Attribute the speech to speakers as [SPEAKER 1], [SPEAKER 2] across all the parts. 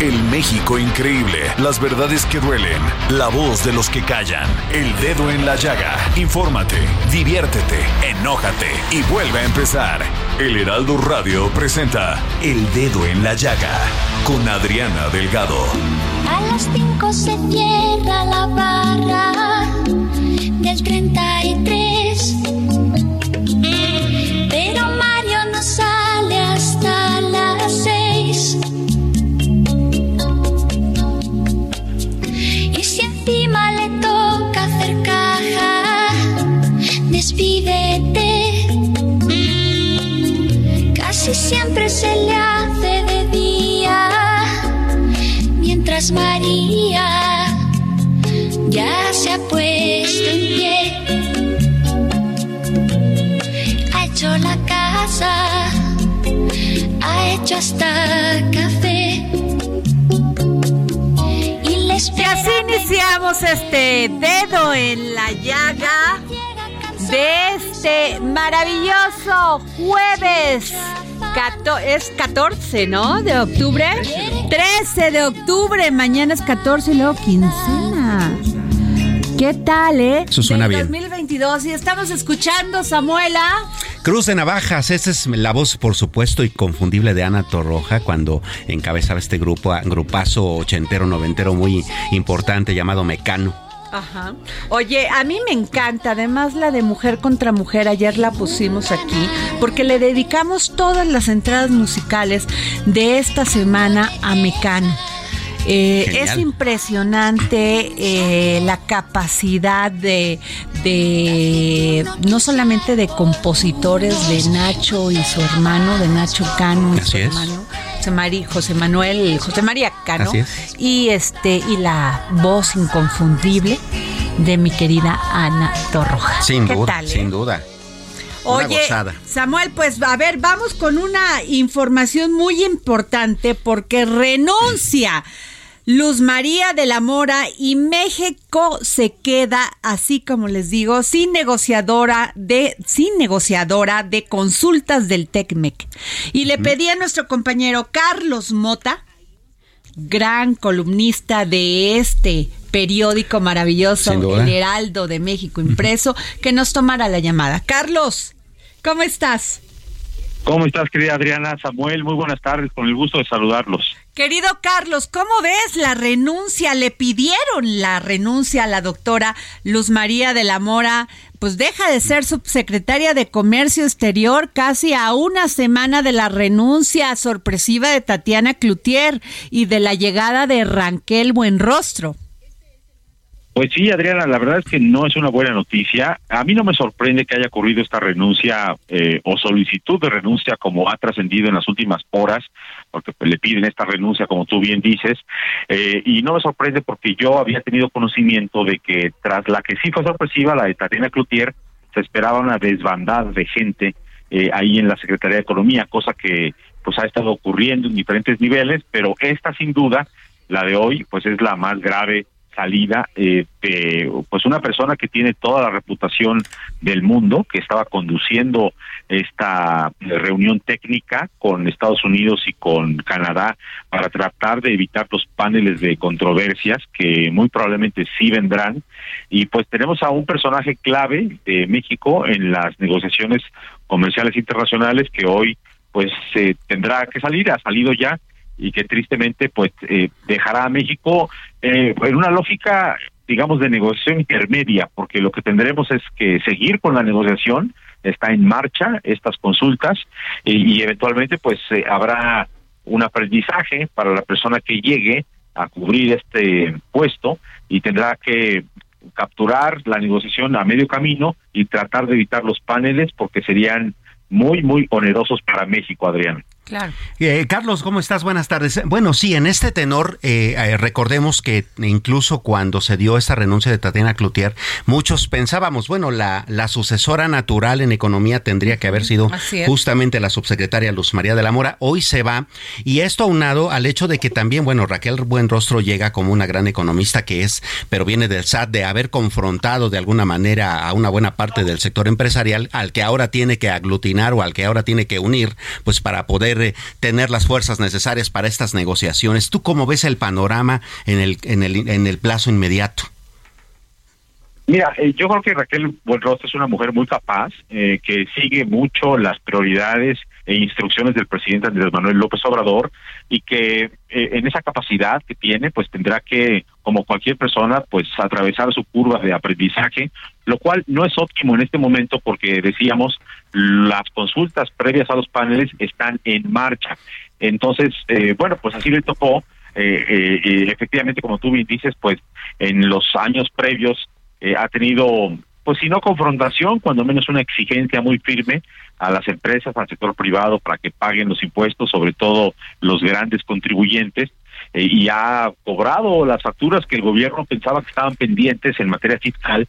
[SPEAKER 1] El México increíble, las verdades que duelen, la voz de los que callan, el dedo en la llaga. Infórmate, diviértete, enójate y vuelve a empezar. El Heraldo Radio presenta El Dedo en la Llaga con Adriana Delgado.
[SPEAKER 2] A las 5 se cierra la barra del 33. María ya se ha puesto en pie. Ha hecho la casa, ha hecho hasta café. Y les
[SPEAKER 3] Y así iniciamos este dedo en la llaga de este maravilloso jueves. Cato- es 14, ¿no? De octubre. 13 de octubre. Mañana es 14 y luego quincena. ¿Qué tal, eh?
[SPEAKER 4] Eso suena
[SPEAKER 3] Del
[SPEAKER 4] bien.
[SPEAKER 3] 2022 y estamos escuchando, Samuela.
[SPEAKER 4] Cruz de Navajas, esa es la voz, por supuesto, inconfundible de Ana Torroja cuando encabezaba este grupo, grupazo ochentero, noventero muy importante llamado Mecano.
[SPEAKER 3] Ajá. Oye, a mí me encanta, además la de Mujer contra Mujer, ayer la pusimos aquí, porque le dedicamos todas las entradas musicales de esta semana a Mecano. Eh, es impresionante eh, la capacidad de, de no solamente de compositores de Nacho y su hermano, de Nacho Cano y
[SPEAKER 4] Así
[SPEAKER 3] su
[SPEAKER 4] es.
[SPEAKER 3] hermano, José, Mari- José Manuel, José María Cano,
[SPEAKER 4] Así es.
[SPEAKER 3] y este y la voz inconfundible de mi querida Ana Torroja.
[SPEAKER 4] Sin
[SPEAKER 3] ¿Qué
[SPEAKER 4] duda,
[SPEAKER 3] tal, eh?
[SPEAKER 4] sin duda. Una
[SPEAKER 3] Oye,
[SPEAKER 4] gozada.
[SPEAKER 3] Samuel, pues a ver, vamos con una información muy importante porque renuncia Luz María de la Mora y México se queda, así como les digo, sin negociadora de, sin negociadora de consultas del TECMEC. Y le pedí a nuestro compañero Carlos Mota, gran columnista de este periódico maravilloso. El Heraldo de México impreso, que nos tomara la llamada. Carlos, ¿cómo estás?
[SPEAKER 5] ¿Cómo estás, querida Adriana? Samuel, muy buenas tardes, con el gusto de saludarlos.
[SPEAKER 3] Querido Carlos, ¿cómo ves la renuncia? Le pidieron la renuncia a la doctora Luz María de la Mora, pues deja de ser subsecretaria de Comercio Exterior casi a una semana de la renuncia sorpresiva de Tatiana Cloutier y de la llegada de Ranquel Buenrostro.
[SPEAKER 5] Pues sí, Adriana, la verdad es que no es una buena noticia. A mí no me sorprende que haya ocurrido esta renuncia eh, o solicitud de renuncia como ha trascendido en las últimas horas, porque pues, le piden esta renuncia, como tú bien dices, eh, y no me sorprende porque yo había tenido conocimiento de que tras la que sí fue sorpresiva, la de Tatiana Cloutier, se esperaba una desbandada de gente eh, ahí en la Secretaría de Economía, cosa que pues ha estado ocurriendo en diferentes niveles, pero esta sin duda, la de hoy, pues es la más grave salida eh, pues una persona que tiene toda la reputación del mundo, que estaba conduciendo esta reunión técnica con Estados Unidos y con Canadá para tratar de evitar los paneles de controversias que muy probablemente sí vendrán. Y pues tenemos a un personaje clave de México en las negociaciones comerciales internacionales que hoy pues se tendrá que salir, ha salido ya y que tristemente pues eh, dejará a México eh, en una lógica digamos de negociación intermedia porque lo que tendremos es que seguir con la negociación está en marcha estas consultas y, eventualmente pues eh, habrá un aprendizaje para la persona que llegue a cubrir este puesto y tendrá que capturar la negociación a medio camino y tratar de evitar los paneles porque serían muy muy onerosos para México, Adrián.
[SPEAKER 4] Claro. Eh, Carlos, ¿cómo estás? Buenas tardes. Bueno, sí, en este tenor, eh, eh, recordemos que incluso cuando se dio esta renuncia de Tatiana Cloutier, muchos pensábamos, bueno, la, la sucesora natural en economía tendría que haber sido justamente la subsecretaria Luz María de la Mora. Hoy se va, y esto aunado al hecho de que también, bueno, Raquel Buenrostro llega como una gran economista que es, pero viene del SAT, de haber confrontado de alguna manera a una buena parte del sector empresarial, al que ahora tiene que aglutinar o al que ahora tiene que unir, pues para poder tener las fuerzas necesarias para estas negociaciones. ¿Tú cómo ves el panorama en el, en el, en el plazo inmediato?
[SPEAKER 5] Mira, eh, yo creo que Raquel Buenrostro es una mujer muy capaz, eh, que sigue mucho las prioridades e instrucciones del presidente Andrés Manuel López Obrador y que eh, en esa capacidad que tiene, pues tendrá que, como cualquier persona, pues atravesar su curva de aprendizaje, lo cual no es óptimo en este momento porque decíamos, las consultas previas a los paneles están en marcha. Entonces, bueno, pues así le tocó. efectivamente, como tú bien dices, pues en los años previos eh, ha tenido, pues si no confrontación, cuando menos una exigencia muy firme a las empresas, al sector privado, para que paguen los impuestos, sobre todo los grandes contribuyentes, eh, y ha cobrado las facturas que el gobierno pensaba que estaban pendientes en materia fiscal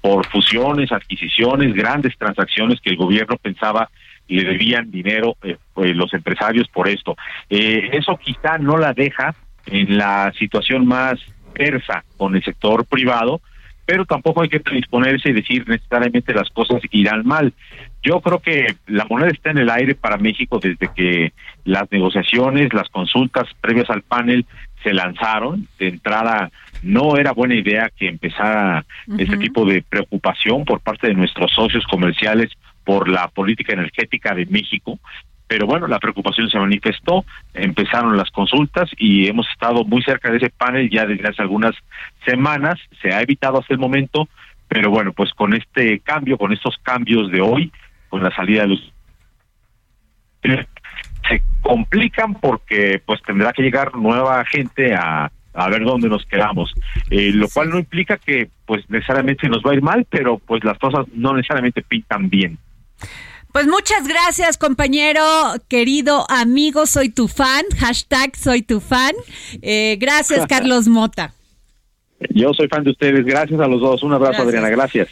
[SPEAKER 5] por fusiones, adquisiciones, grandes transacciones que el gobierno pensaba le debían dinero eh, pues, los empresarios por esto. eso quizá no la deja en la situación más persa con el sector privado, pero tampoco hay que predisponerse y decir necesariamente las cosas irán mal. Yo creo que la moneda está en el aire para México desde que las negociaciones, las consultas previas al panel se lanzaron. De entrada, no era buena idea que empezara este tipo de preocupación por parte de nuestros socios comerciales por la política energética de México pero bueno, la preocupación se manifestó, empezaron las consultas y hemos estado muy cerca de ese panel ya desde hace algunas semanas, se ha evitado hasta el momento, pero bueno, pues con este cambio, con estos cambios de hoy, con la salida de los se complican porque pues tendrá que llegar nueva gente a, a ver dónde nos quedamos, eh, lo cual no implica que pues necesariamente nos va a ir mal, pero pues las cosas no necesariamente pintan bien.
[SPEAKER 3] Pues muchas gracias, compañero, querido amigo, soy tu fan, hashtag soy tu fan. Eh, gracias, Carlos Mota.
[SPEAKER 5] Yo soy fan de ustedes, gracias a los dos. Un abrazo, Adriana, gracias.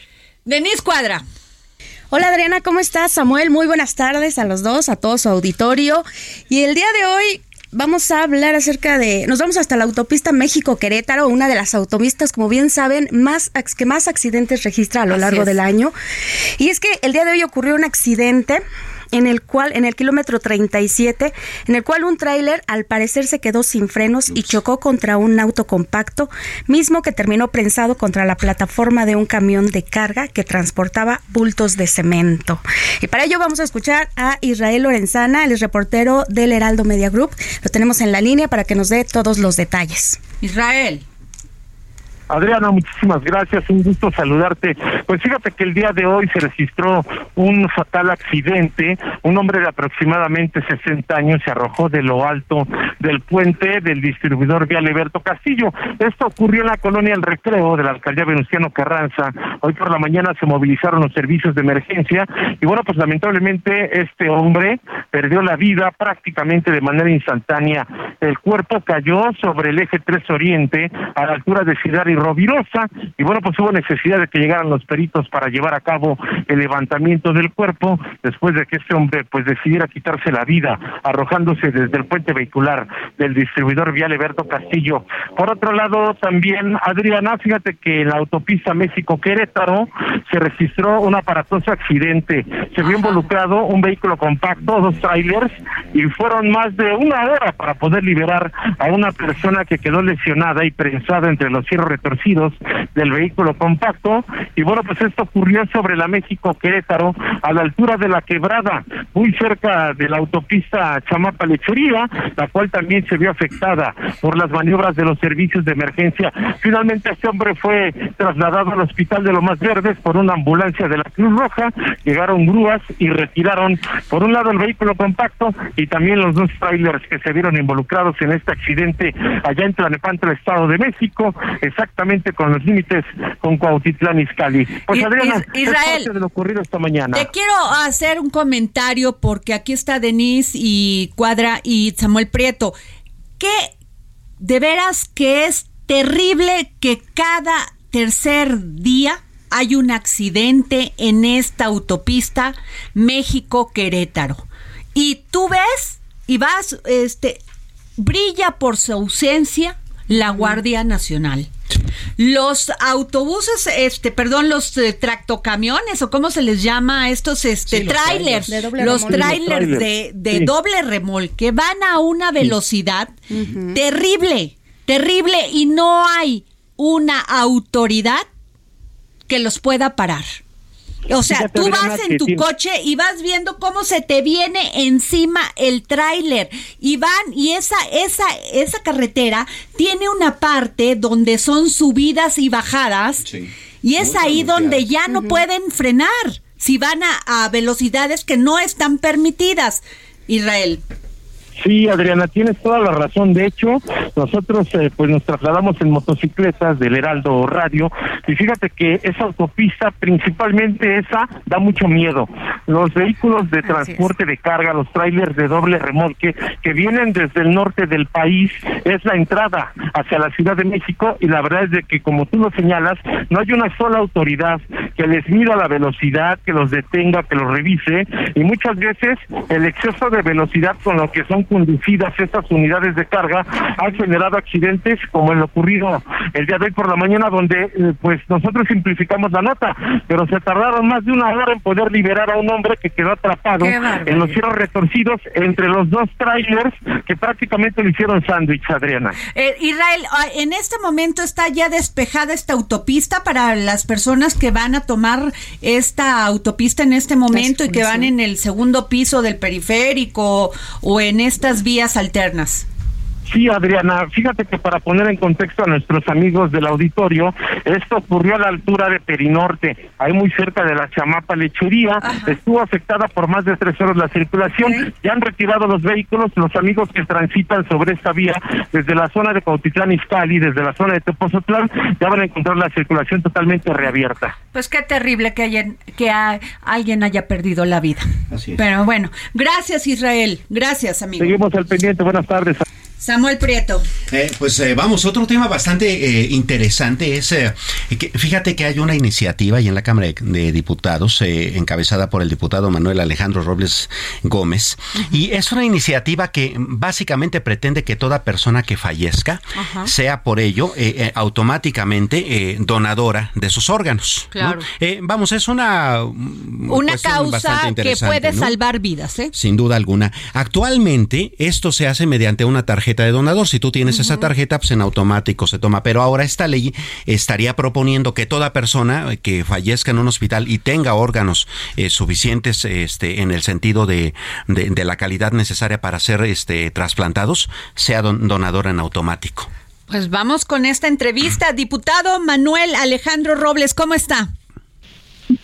[SPEAKER 3] Denise Cuadra.
[SPEAKER 6] Hola Adriana, ¿cómo estás? Samuel, muy buenas tardes a los dos, a todo su auditorio. Y el día de hoy vamos a hablar acerca de, nos vamos hasta la autopista México-Querétaro, una de las autopistas, como bien saben, más que más accidentes registra a lo largo del año. Y es que el día de hoy ocurrió un accidente en el cual, en el kilómetro 37, en el cual un tráiler al parecer se quedó sin frenos y chocó contra un auto compacto, mismo que terminó prensado contra la plataforma de un camión de carga que transportaba bultos de cemento. Y para ello vamos a escuchar a Israel Lorenzana, el reportero del Heraldo Media Group. Lo tenemos en la línea para que nos dé todos los detalles.
[SPEAKER 3] Israel.
[SPEAKER 7] Adriana, muchísimas gracias, un gusto saludarte. Pues fíjate que el día de hoy se registró un fatal accidente. Un hombre de aproximadamente 60 años se arrojó de lo alto del puente del distribuidor vial Alberto Castillo. Esto ocurrió en la colonia El Recreo de la alcaldía Venustiano Carranza. Hoy por la mañana se movilizaron los servicios de emergencia y bueno, pues lamentablemente este hombre perdió la vida prácticamente de manera instantánea. El cuerpo cayó sobre el eje 3 Oriente a la altura de Ciudad y antirrovirosa y bueno, pues hubo necesidad de que llegaran los peritos para llevar a cabo el levantamiento del cuerpo después de que este hombre pues decidiera quitarse la vida arrojándose desde el puente vehicular del distribuidor vial Eberto Castillo. Por otro lado, también Adriana, fíjate que en la autopista México-Querétaro se registró un aparatoso accidente. Se vio involucrado un vehículo compacto, dos trailers y fueron más de una hora para poder liberar a una persona que quedó lesionada y prensada entre los cierros del vehículo compacto. Y bueno, pues esto ocurrió sobre la México Querétaro, a la altura de la quebrada, muy cerca de la autopista Chamapa Lechuría, la cual también se vio afectada por las maniobras de los servicios de emergencia. Finalmente este hombre fue trasladado al hospital de Lomas Verdes por una ambulancia de la Cruz Roja, llegaron grúas y retiraron por un lado el vehículo compacto y también los dos trailers que se vieron involucrados en este accidente allá en Tlanepantla, Estado de México, exactamente con los límites con Cuautitlán Izcalli. Pues Adriana,
[SPEAKER 3] Israel,
[SPEAKER 7] de lo ocurrido esta mañana.
[SPEAKER 3] Te quiero hacer un comentario porque aquí está Denise y Cuadra y Samuel Prieto. Que de veras que es terrible que cada tercer día hay un accidente en esta autopista México-Querétaro. Y tú ves y vas, este, brilla por su ausencia la Guardia Nacional. Los autobuses, este, perdón, los eh, tractocamiones o cómo se les llama a estos, este, trailers, los trailers de, de doble remolque van a una velocidad terrible, terrible y no hay una autoridad que los pueda parar. O sea,
[SPEAKER 7] Fíjate,
[SPEAKER 3] tú vas en tu coche y vas viendo cómo se te viene encima el tráiler. Y van y esa esa esa carretera tiene una parte donde son subidas y bajadas. Y es ahí donde ya no pueden frenar si van a, a velocidades que no están permitidas. Israel.
[SPEAKER 7] Sí, Adriana, tienes toda la razón. De hecho, nosotros eh, pues nos trasladamos en motocicletas del Heraldo Radio y fíjate que esa autopista, principalmente esa, da mucho miedo. Los vehículos de transporte de carga, los trailers de doble remolque que vienen desde el norte del país, es la entrada hacia la Ciudad de México y la verdad es de que como tú lo señalas, no hay una sola autoridad que les mida la velocidad, que los detenga, que los revise y muchas veces el exceso de velocidad con lo que son conducidas estas unidades de carga ha generado accidentes como el ocurrido el día de hoy por la mañana donde eh, pues nosotros simplificamos la nota, pero se tardaron más de una hora en poder liberar a un hombre que quedó atrapado en los cierros retorcidos entre los dos trailers que prácticamente le hicieron sándwich, Adriana.
[SPEAKER 3] Eh, Israel, ah, en este momento está ya despejada esta autopista para las personas que van a tomar esta autopista en este momento y que van en el segundo piso del periférico o en estas vías alternas.
[SPEAKER 7] Sí, Adriana, fíjate que para poner en contexto a nuestros amigos del auditorio, esto ocurrió a la altura de Perinorte, ahí muy cerca de la Chamapa Lechería, estuvo afectada por más de tres horas la circulación, ya han retirado los vehículos, los amigos que transitan sobre esta vía desde la zona de Cautitlán Izcalli, desde la zona de Tepozotlán, ya van a encontrar la circulación totalmente reabierta.
[SPEAKER 3] Pues qué terrible que, hayan- que a- alguien haya perdido la vida.
[SPEAKER 4] Así es.
[SPEAKER 3] Pero bueno, gracias Israel, gracias amigo.
[SPEAKER 7] Seguimos al pendiente, buenas tardes.
[SPEAKER 3] Samuel Prieto.
[SPEAKER 4] Eh, pues eh, vamos, otro tema bastante eh, interesante es, eh, que, fíjate que hay una iniciativa ahí en la Cámara de, de Diputados, eh, encabezada por el diputado Manuel Alejandro Robles Gómez, y es una iniciativa que básicamente pretende que toda persona que fallezca sea por ello eh, eh, automáticamente eh, donadora de sus órganos. ¿no?
[SPEAKER 3] Claro.
[SPEAKER 4] Eh, vamos, es una...
[SPEAKER 3] Una
[SPEAKER 4] cuestión bastante
[SPEAKER 3] causa que puede
[SPEAKER 4] ¿no?
[SPEAKER 3] salvar vidas, ¿eh?
[SPEAKER 4] Sin duda alguna. Actualmente esto se hace mediante una tarjeta de donador. Si tú tienes esa tarjeta, pues en automático se toma. Pero ahora esta ley estaría proponiendo que toda persona que fallezca en un hospital y tenga órganos eh, suficientes este, en el sentido de, de- de la calidad necesaria para ser este, trasplantados, sea don- donadora en automático.
[SPEAKER 3] Pues vamos con esta entrevista. Diputado Manuel Alejandro Robles, ¿cómo está?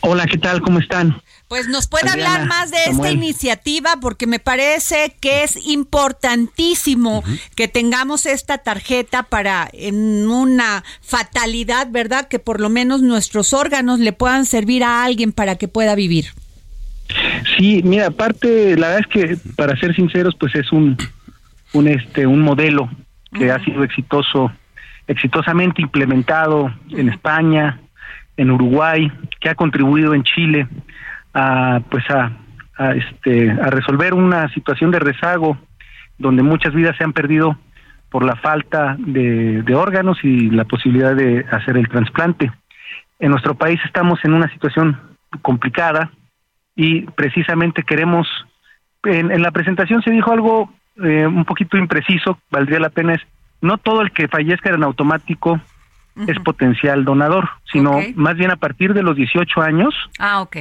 [SPEAKER 8] Hola, ¿qué tal? ¿Cómo están?
[SPEAKER 3] Pues nos puede
[SPEAKER 8] Adriana,
[SPEAKER 3] hablar más de esta iniciativa porque me parece que es importantísimo que tengamos esta tarjeta para en una fatalidad, ¿verdad? Que por lo menos nuestros órganos le puedan servir a alguien para que pueda vivir.
[SPEAKER 8] Sí, mira, aparte, la verdad es que, para ser sinceros, pues es un, un, este, un modelo que ha sido exitoso exitosamente implementado en España, en Uruguay, que ha contribuido en Chile a pues a, este a resolver una situación de rezago donde muchas vidas se han perdido por la falta de, de órganos y la posibilidad de hacer el trasplante. En nuestro país estamos en una situación complicada y precisamente queremos en, en la presentación se dijo algo eh, un poquito impreciso, valdría la pena es no todo el que fallezca en automático es potencial donador, sino más bien a partir de los 18 años
[SPEAKER 3] Ah, ok.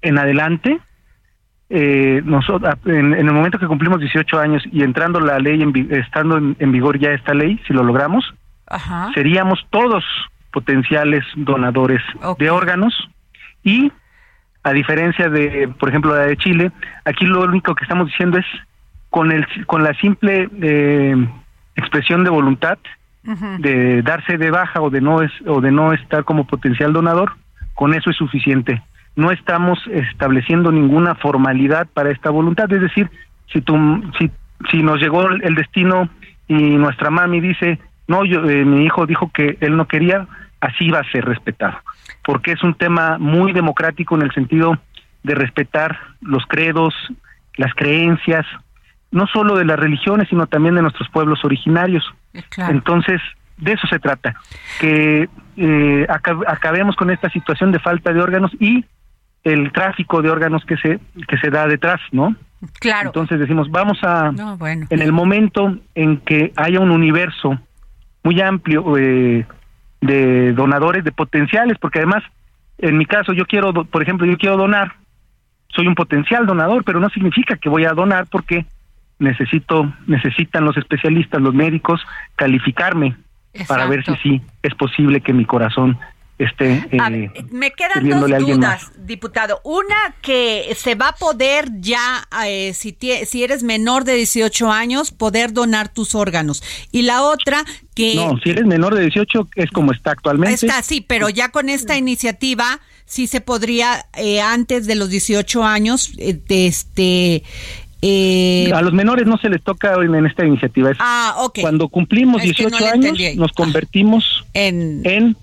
[SPEAKER 8] en adelante, eh, nosotros, en, en el momento que cumplimos 18 años y entrando la ley, en, estando en, en vigor ya esta ley, si lo logramos,
[SPEAKER 3] Ajá.
[SPEAKER 8] seríamos todos potenciales donadores de órganos y a diferencia de, por ejemplo, la de Chile, aquí lo único que estamos diciendo es con el con la simple eh, expresión de voluntad de darse de baja o de no es o de no estar como potencial donador, con eso es suficiente. No estamos estableciendo ninguna formalidad para esta voluntad, es decir, si tú si si nos llegó el el destino y nuestra mami dice, "No, yo eh, mi hijo dijo que él no quería", así va a ser respetado, porque es un tema muy democrático en el sentido de respetar los credos, las creencias, no solo de las religiones, sino también de nuestros pueblos originarios.
[SPEAKER 3] Claro.
[SPEAKER 8] Entonces, de eso se trata, que eh, aca- acabemos con esta situación de falta de órganos y el tráfico de órganos que se que se da detrás, ¿no?
[SPEAKER 3] Claro.
[SPEAKER 8] Entonces decimos, vamos a
[SPEAKER 3] No, bueno.
[SPEAKER 8] en el momento en que haya un universo muy amplio eh, de donadores, de potenciales, porque además, en mi caso, yo quiero, por ejemplo, yo quiero donar, soy un potencial donador, pero no significa que voy a donar porque necesito, necesitan los especialistas, los médicos, calificarme para ver si sí es posible que mi corazón esté
[SPEAKER 3] A
[SPEAKER 8] eh,
[SPEAKER 3] ver, me quedan dos dudas, diputado. Una, que se va a poder ya, eh, si, si eres menor de 18 años, poder donar tus órganos. Y la otra, que...
[SPEAKER 8] No, si eres menor de 18 es como está actualmente.
[SPEAKER 3] Está, sí, pero ya con esta iniciativa sí se podría, eh, antes de los 18 años, eh, este... eh,
[SPEAKER 8] a los menores no se les toca en, esta iniciativa. Es
[SPEAKER 3] ah, ok.
[SPEAKER 8] Cuando cumplimos
[SPEAKER 3] Es que no
[SPEAKER 8] 18
[SPEAKER 3] le
[SPEAKER 8] años, nos convertimos
[SPEAKER 3] en,
[SPEAKER 8] en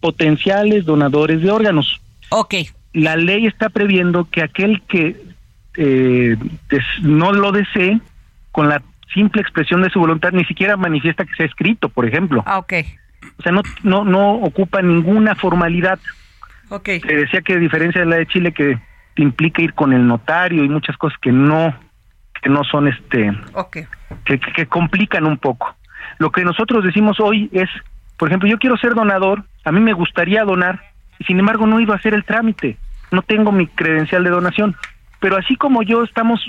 [SPEAKER 8] potenciales donadores de órganos.
[SPEAKER 3] Ok.
[SPEAKER 8] La ley está previendo que aquel que eh, des- no lo desee, con la simple expresión de su voluntad, ni siquiera manifiesta que sea escrito, por ejemplo.
[SPEAKER 3] Ah, ok.
[SPEAKER 8] O sea, no, no, no ocupa ninguna formalidad.
[SPEAKER 3] Ok.
[SPEAKER 8] Se decía que a diferencia de la de Chile, que te implica ir con el notario y muchas cosas que no, que no son este, que, que- complican un poco. Lo que nosotros decimos hoy es, por ejemplo, yo quiero ser donador, a mí me gustaría donar, y sin embargo no iba a hacer el trámite, no tengo mi credencial de donación. Pero así como yo estamos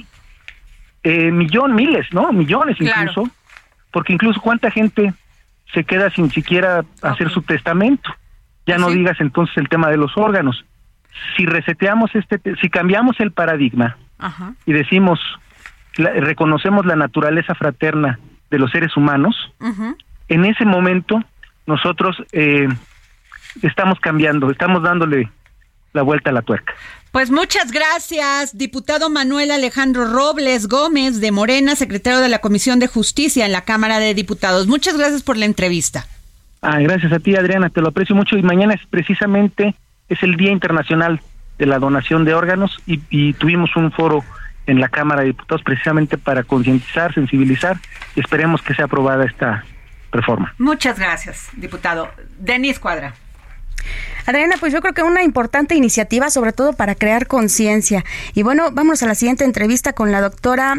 [SPEAKER 8] eh, millón, miles, ¿no? Millones
[SPEAKER 3] Claro.
[SPEAKER 8] incluso, porque incluso cuánta gente se queda sin siquiera hacer su testamento. Ya no
[SPEAKER 3] Sí.
[SPEAKER 8] digas entonces el tema de los órganos. Si reseteamos este, te- si cambiamos el paradigma,
[SPEAKER 3] Ajá.
[SPEAKER 8] y decimos, la- reconocemos la naturaleza fraterna de los seres humanos, en ese momento nosotros eh, estamos cambiando, estamos dándole la vuelta a la tuerca.
[SPEAKER 3] Pues muchas gracias, diputado Manuel Alejandro Robles Gómez de Morena, secretario de la Comisión de Justicia en la Cámara de Diputados. Muchas gracias por la entrevista.
[SPEAKER 8] Ah, gracias a ti, Adriana, te lo aprecio mucho y mañana es precisamente es el Día Internacional de la Donación de Órganos y, y tuvimos un foro en la Cámara de Diputados precisamente para concientizar, sensibilizar y esperemos que sea aprobada esta reforma.
[SPEAKER 3] Muchas gracias, diputado. Denis Cuadra.
[SPEAKER 6] Adriana, pues yo creo que una importante iniciativa, sobre todo para crear conciencia. Y bueno, vamos a la siguiente entrevista con la doctora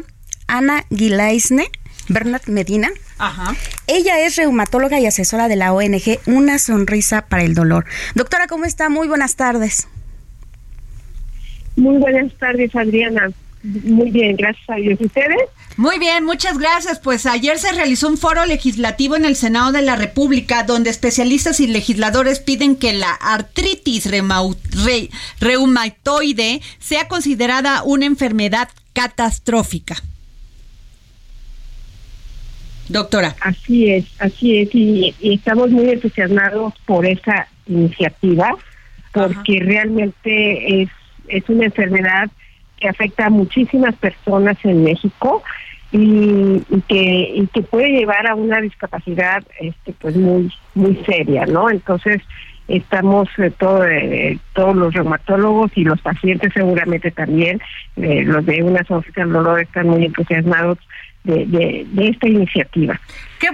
[SPEAKER 6] Ana Gilaisne Bernat Medina.
[SPEAKER 3] Ajá.
[SPEAKER 6] Ella es reumatóloga y asesora de la ONG Una Sonrisa para el Dolor. Doctora, ¿cómo está? Muy buenas tardes.
[SPEAKER 9] Muy buenas tardes, Adriana. Muy bien, gracias a Dios. ¿Y ustedes?
[SPEAKER 3] Muy bien, muchas gracias. Pues ayer se realizó un foro legislativo en el Senado de la República donde especialistas y legisladores piden que la artritis re- reumatoide sea considerada una enfermedad catastrófica. Doctora.
[SPEAKER 9] Así es, así es. Y, y estamos muy entusiasmados por esa iniciativa porque realmente es, es una enfermedad que afecta a muchísimas personas en México y, que y que puede llevar a una discapacidad este pues muy muy seria no entonces estamos eh, todo, eh, todos los reumatólogos y los pacientes seguramente también eh, los de una sonrisa al dolor están muy entusiasmados de, de, esta iniciativa.
[SPEAKER 3] Qué,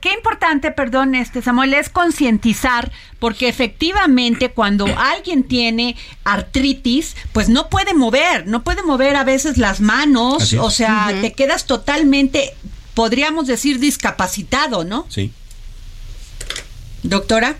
[SPEAKER 3] qué, importante, perdón, este Samuel, es concientizar, porque efectivamente cuando alguien tiene artritis, pues no puede mover, no puede mover a veces las manos, o sea, te quedas totalmente, podríamos decir, discapacitado, ¿no?
[SPEAKER 4] Sí.
[SPEAKER 3] Doctora.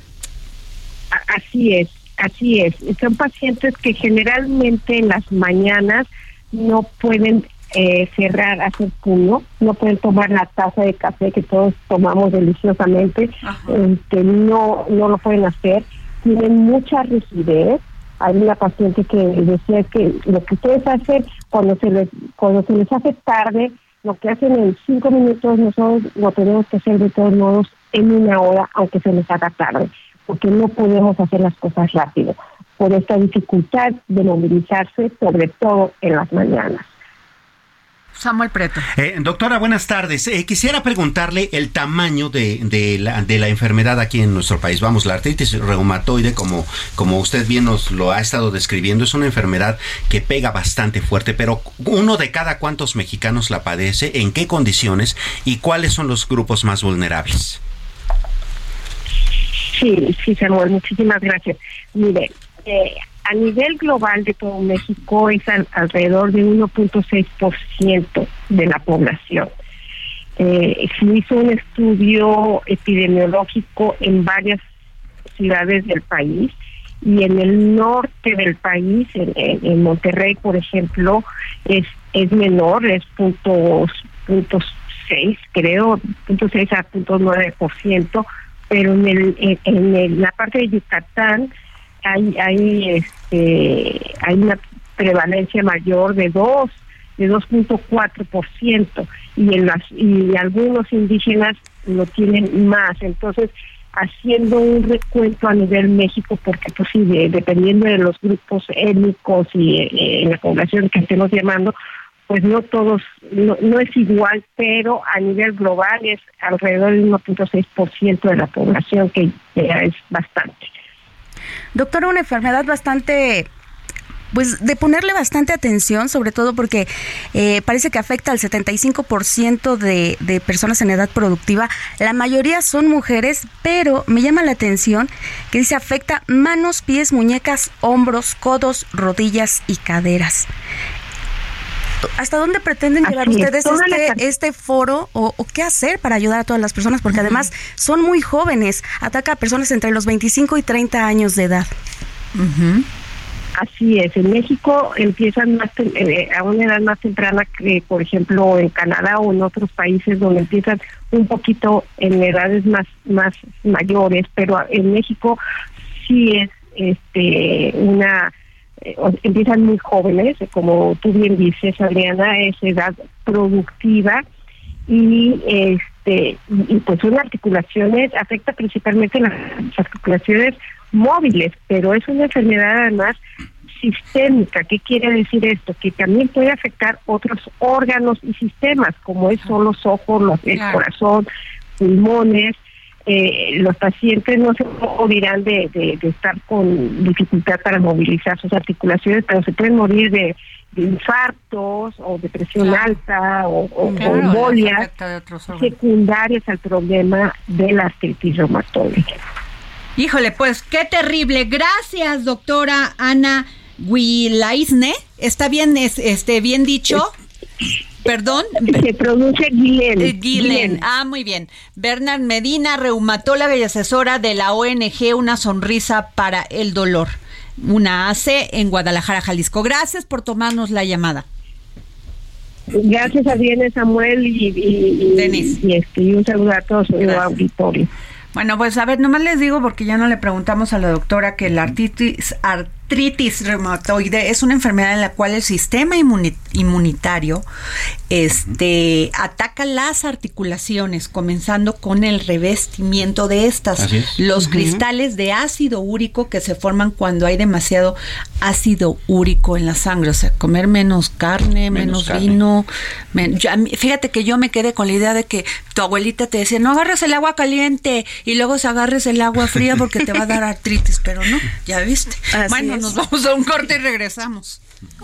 [SPEAKER 9] Así es, así es. Son pacientes que generalmente en las mañanas no pueden eh, cerrar, hacer puño, no pueden tomar la taza de café que todos tomamos deliciosamente, este, no, no lo pueden hacer, tienen mucha rigidez. Hay una paciente que decía que lo que ustedes hacen cuando se les, cuando se les hace tarde, lo que hacen en cinco minutos, nosotros lo tenemos que hacer de todos modos en una hora, aunque se les haga tarde, porque no podemos hacer las cosas rápido, por esta dificultad de movilizarse, sobre todo en las mañanas.
[SPEAKER 3] Samuel Preto.
[SPEAKER 4] Eh, doctora, buenas tardes. Eh, quisiera preguntarle el tamaño de, de, la, de, la, enfermedad aquí en nuestro país. Vamos, la artritis reumatoide, como, como usted bien nos lo ha estado describiendo, es una enfermedad que pega bastante fuerte, pero uno de cada cuántos mexicanos la padece, en qué condiciones y cuáles son los grupos más vulnerables.
[SPEAKER 9] Sí, sí, Samuel, muchísimas gracias. Mire, eh, a nivel global de todo México es alrededor de 1.6% de la población. Eh, se hizo un estudio epidemiológico en varias ciudades del país y en el norte del país, en, Monterrey, por ejemplo, es es menor, es punto, punto creo, punto seis a punto nueve por ciento, pero en el en la parte de Yucatán hay hay este hay una prevalencia mayor de 2 de 2.4% y en las y algunos indígenas lo tienen más. Entonces haciendo un recuento a nivel México porque pues sí dependiendo de los grupos étnicos y eh, en la población que estemos llamando pues no todos no, no es igual pero a nivel global es alrededor del 1.6% de la población que ya es bastante
[SPEAKER 6] Doctor, una enfermedad bastante pues de ponerle bastante atención, sobre todo porque eh, parece que afecta al 75% de, de personas en edad productiva. La mayoría son mujeres, pero me llama la atención que dice afecta manos, pies, muñecas, hombros, codos, rodillas y caderas. ¿Hasta dónde pretenden llevar ustedes este, este foro o, qué hacer para ayudar a todas las personas? Porque además son muy jóvenes, ataca a personas entre los 25 y 30 años de edad.
[SPEAKER 9] Así es, en México empiezan más eh, a una edad más temprana que, por ejemplo, en Canadá o en otros países donde empiezan un poquito en edades más más mayores, pero en México sí es este una eh, empiezan muy jóvenes, como tú bien dices, Adriana, es edad productiva y este y pues son articulaciones, afecta principalmente las articulaciones móviles, pero es una enfermedad además sistémica. ¿Qué quiere decir esto? Que también puede afectar otros órganos y sistemas, como es son los ojos, los, el corazón, pulmones, eh, los pacientes no se morirán de, de, estar con dificultad para movilizar sus articulaciones, pero se pueden morir de, infartos o de presión alta o, o, embolias secundarias al problema de la artritis reumatoide.
[SPEAKER 3] Híjole, pues qué terrible. Gracias, doctora Ana Guilaisne. ¿Está bien, este, bien dicho? Perdón.
[SPEAKER 9] Se pronuncia
[SPEAKER 3] Guilen. Guilen. Ah, muy bien. Bernard Medina, reumatóloga y asesora de la ONG Una Sonrisa para el Dolor. Una AC en Guadalajara, Jalisco. Gracias por tomarnos la llamada.
[SPEAKER 9] Gracias a Diana Samuel y, y, y, este, y un saludo a todos el auditorio.
[SPEAKER 3] Bueno, pues a ver, nomás les digo porque ya no le preguntamos a la doctora que la artritis, artritis reumatoide es una enfermedad en la cual el sistema inmunitario, este ataca las articulaciones, comenzando con el revestimiento de estas,
[SPEAKER 4] es.
[SPEAKER 3] los cristales de ácido úrico que se forman cuando hay demasiado ácido úrico en la sangre, o sea, comer menos carne, menos,
[SPEAKER 4] Menos carne.
[SPEAKER 3] vino. men- yo- a mí- fíjate que yo me quedé con la idea de que tu abuelita te decía, no agarres el agua caliente y luego se agarres el agua fría porque te va a dar artritis, pero no, ya viste.
[SPEAKER 6] Así
[SPEAKER 3] bueno,
[SPEAKER 6] es.
[SPEAKER 3] nos vamos a un corte y regresamos.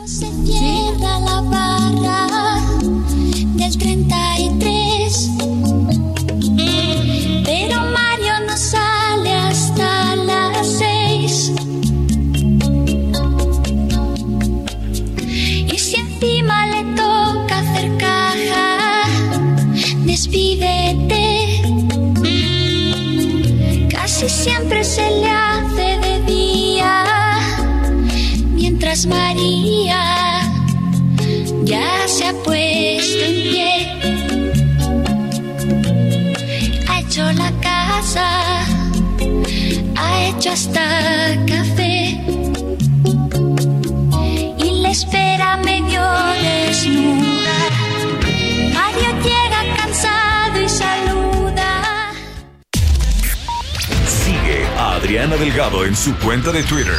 [SPEAKER 2] Se cierra la del 33. Pero Mario no sale hasta las 6. Y si encima le toca hacer caja, despídete. Casi siempre se le hace de día mientras María ya se ha puesto en pie. Ha hecho la casa, ha hecho hasta café y le espera medio desnuda. Mario llega cansado y saluda.
[SPEAKER 1] Sigue a Adriana Delgado en su cuenta de Twitter.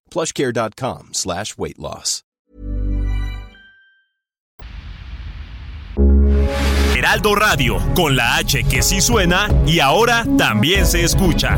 [SPEAKER 10] plushcare.com slash weight loss.
[SPEAKER 11] Heraldo Radio, con la H que sí suena y ahora también se escucha.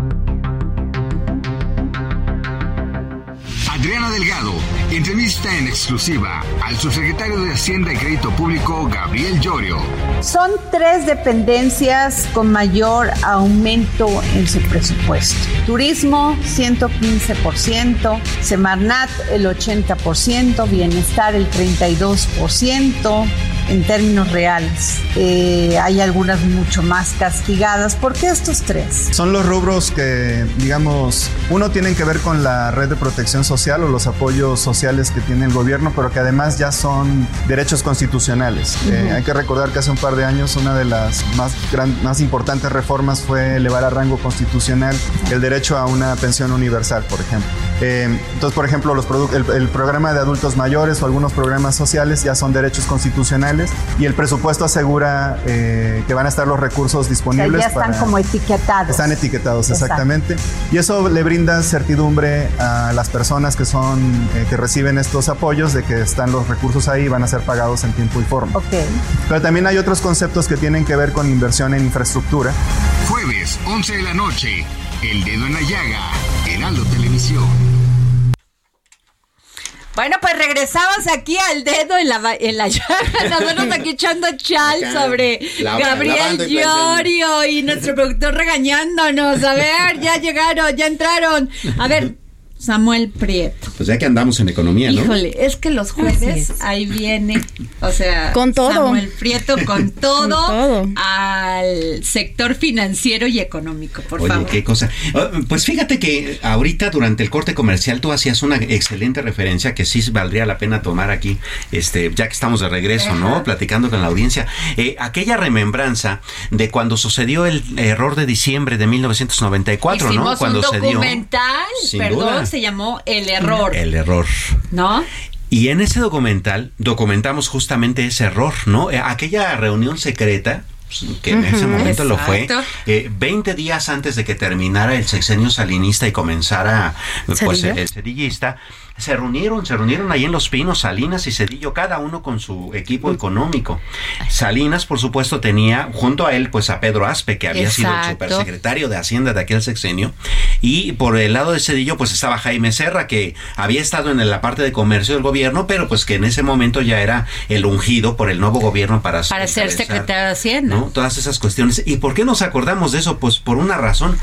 [SPEAKER 12] Adriana Delgado entrevista en exclusiva al subsecretario de Hacienda y Crédito Público, Gabriel Llorio.
[SPEAKER 3] Son tres dependencias con mayor aumento en su presupuesto. Turismo, 115%, Semarnat, el 80%, Bienestar, el 32%. En términos reales, Eh, hay algunas mucho más castigadas. ¿Por qué estos tres?
[SPEAKER 13] Son los rubros que, digamos, uno tienen que ver con la red de protección social o los apoyos sociales que tiene el gobierno, pero que además ya son derechos constitucionales. Eh,
[SPEAKER 14] Ujú.
[SPEAKER 13] hay que recordar que hace un par de años una de las más, gran- más importantes reformas fue elevar a rango constitucional el derecho a una pensión universal, por ejemplo. Eh, entonces, por ejemplo, los el, el programa de adultos mayores o algunos programas sociales ya son derechos constitucionales y el presupuesto asegura eh, que van a estar los recursos
[SPEAKER 3] O sea,
[SPEAKER 13] disponibles
[SPEAKER 3] ya están
[SPEAKER 13] para-
[SPEAKER 3] como etiquetados.
[SPEAKER 13] están etiquetados,
[SPEAKER 3] Exacto.
[SPEAKER 13] exactamente. Y eso le brinda certidumbre a las personas que son, eh, que reciben estos apoyos de que están los recursos ahí y van a ser pagados en tiempo y forma.
[SPEAKER 3] Ok.
[SPEAKER 13] Pero también hay otros conceptos que tienen que ver con inversión en infraestructura.
[SPEAKER 12] Jueves, 11 de la noche. El dedo en la llaga. Heraldo Televisión.
[SPEAKER 3] Bueno, pues regresamos aquí al dedo en la, en la llaga. Nosotros aquí echando chal sobre Gabriel
[SPEAKER 4] planchando.
[SPEAKER 3] Llorio y nuestro productor regañándonos. A ver, ya llegaron, ya entraron. A ver, Samuel Prieto.
[SPEAKER 4] Pues ya que andamos en economía, ¿no?
[SPEAKER 3] Híjole, es que los jueves ahí viene, o sea,
[SPEAKER 6] Con todo.
[SPEAKER 3] Samuel Prieto con todo,
[SPEAKER 6] todo.
[SPEAKER 3] al sector financiero y económico, por
[SPEAKER 4] Oye,
[SPEAKER 3] favor.
[SPEAKER 4] qué cosa. Ah, Pues fíjate que ahorita durante el corte comercial tú hacías una excelente referencia que sí valdría la pena tomar aquí, este, ya que estamos de regreso, ¿no? Platicando con la audiencia. Eh, aquella remembranza de cuando sucedió el error de diciembre de 1994, ¿no?
[SPEAKER 3] Hicimos
[SPEAKER 4] Cuando
[SPEAKER 3] un
[SPEAKER 4] se dio.
[SPEAKER 3] documental,
[SPEAKER 4] Sin
[SPEAKER 3] perdón,
[SPEAKER 4] duda.
[SPEAKER 3] Se llamó El Error,
[SPEAKER 4] El error.
[SPEAKER 3] ¿no?
[SPEAKER 4] Y en ese documental documentamos justamente ese error, ¿no? Eh, Aquella reunión secreta pues, que en ese momento lo fue, eh, 20 días antes de que terminara el sexenio salinista y comenzara pues,
[SPEAKER 6] Cedillo.
[SPEAKER 4] el cedillista, se reunieron, se reunieron ahí en Los Pinos, Salinas y Cedillo, cada uno con su equipo económico. Salinas, por supuesto, tenía junto a él pues a Pedro Aspe, que había sido el supersecretario de Hacienda de aquel sexenio, y por el lado de Cedillo pues estaba Jaime Serra, que había estado en la parte de comercio del gobierno, pero pues que en ese momento ya era el ungido por el nuevo gobierno para,
[SPEAKER 3] Para ser secretario de Hacienda.
[SPEAKER 4] ¿no? Todas esas cuestiones. ¿Y por qué nos acordamos de eso? Pues por una razón.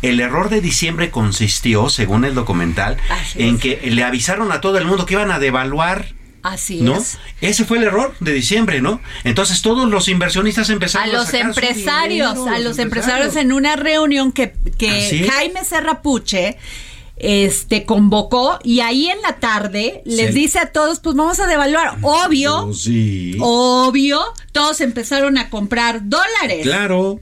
[SPEAKER 4] El error de diciembre consistió, según el documental,
[SPEAKER 3] Así
[SPEAKER 4] en
[SPEAKER 3] es.
[SPEAKER 4] que le avisaron a todo el mundo que iban a devaluar.
[SPEAKER 3] Así
[SPEAKER 4] ¿No?
[SPEAKER 3] es.
[SPEAKER 4] Ese fue el error de diciembre, ¿no? Entonces todos los inversionistas
[SPEAKER 3] A
[SPEAKER 4] empezaron a,
[SPEAKER 3] los
[SPEAKER 4] sacar su
[SPEAKER 3] empresarios,
[SPEAKER 4] dinero,
[SPEAKER 3] a los empresarios en una reunión que, que. Jaime Serrapuche este convocó y ahí en la tarde les
[SPEAKER 4] Sí.
[SPEAKER 3] dice a todos, pues vamos a devaluar. Obvio,
[SPEAKER 4] Oh, sí.
[SPEAKER 3] obvio, todos empezaron a comprar dólares.
[SPEAKER 4] Claro.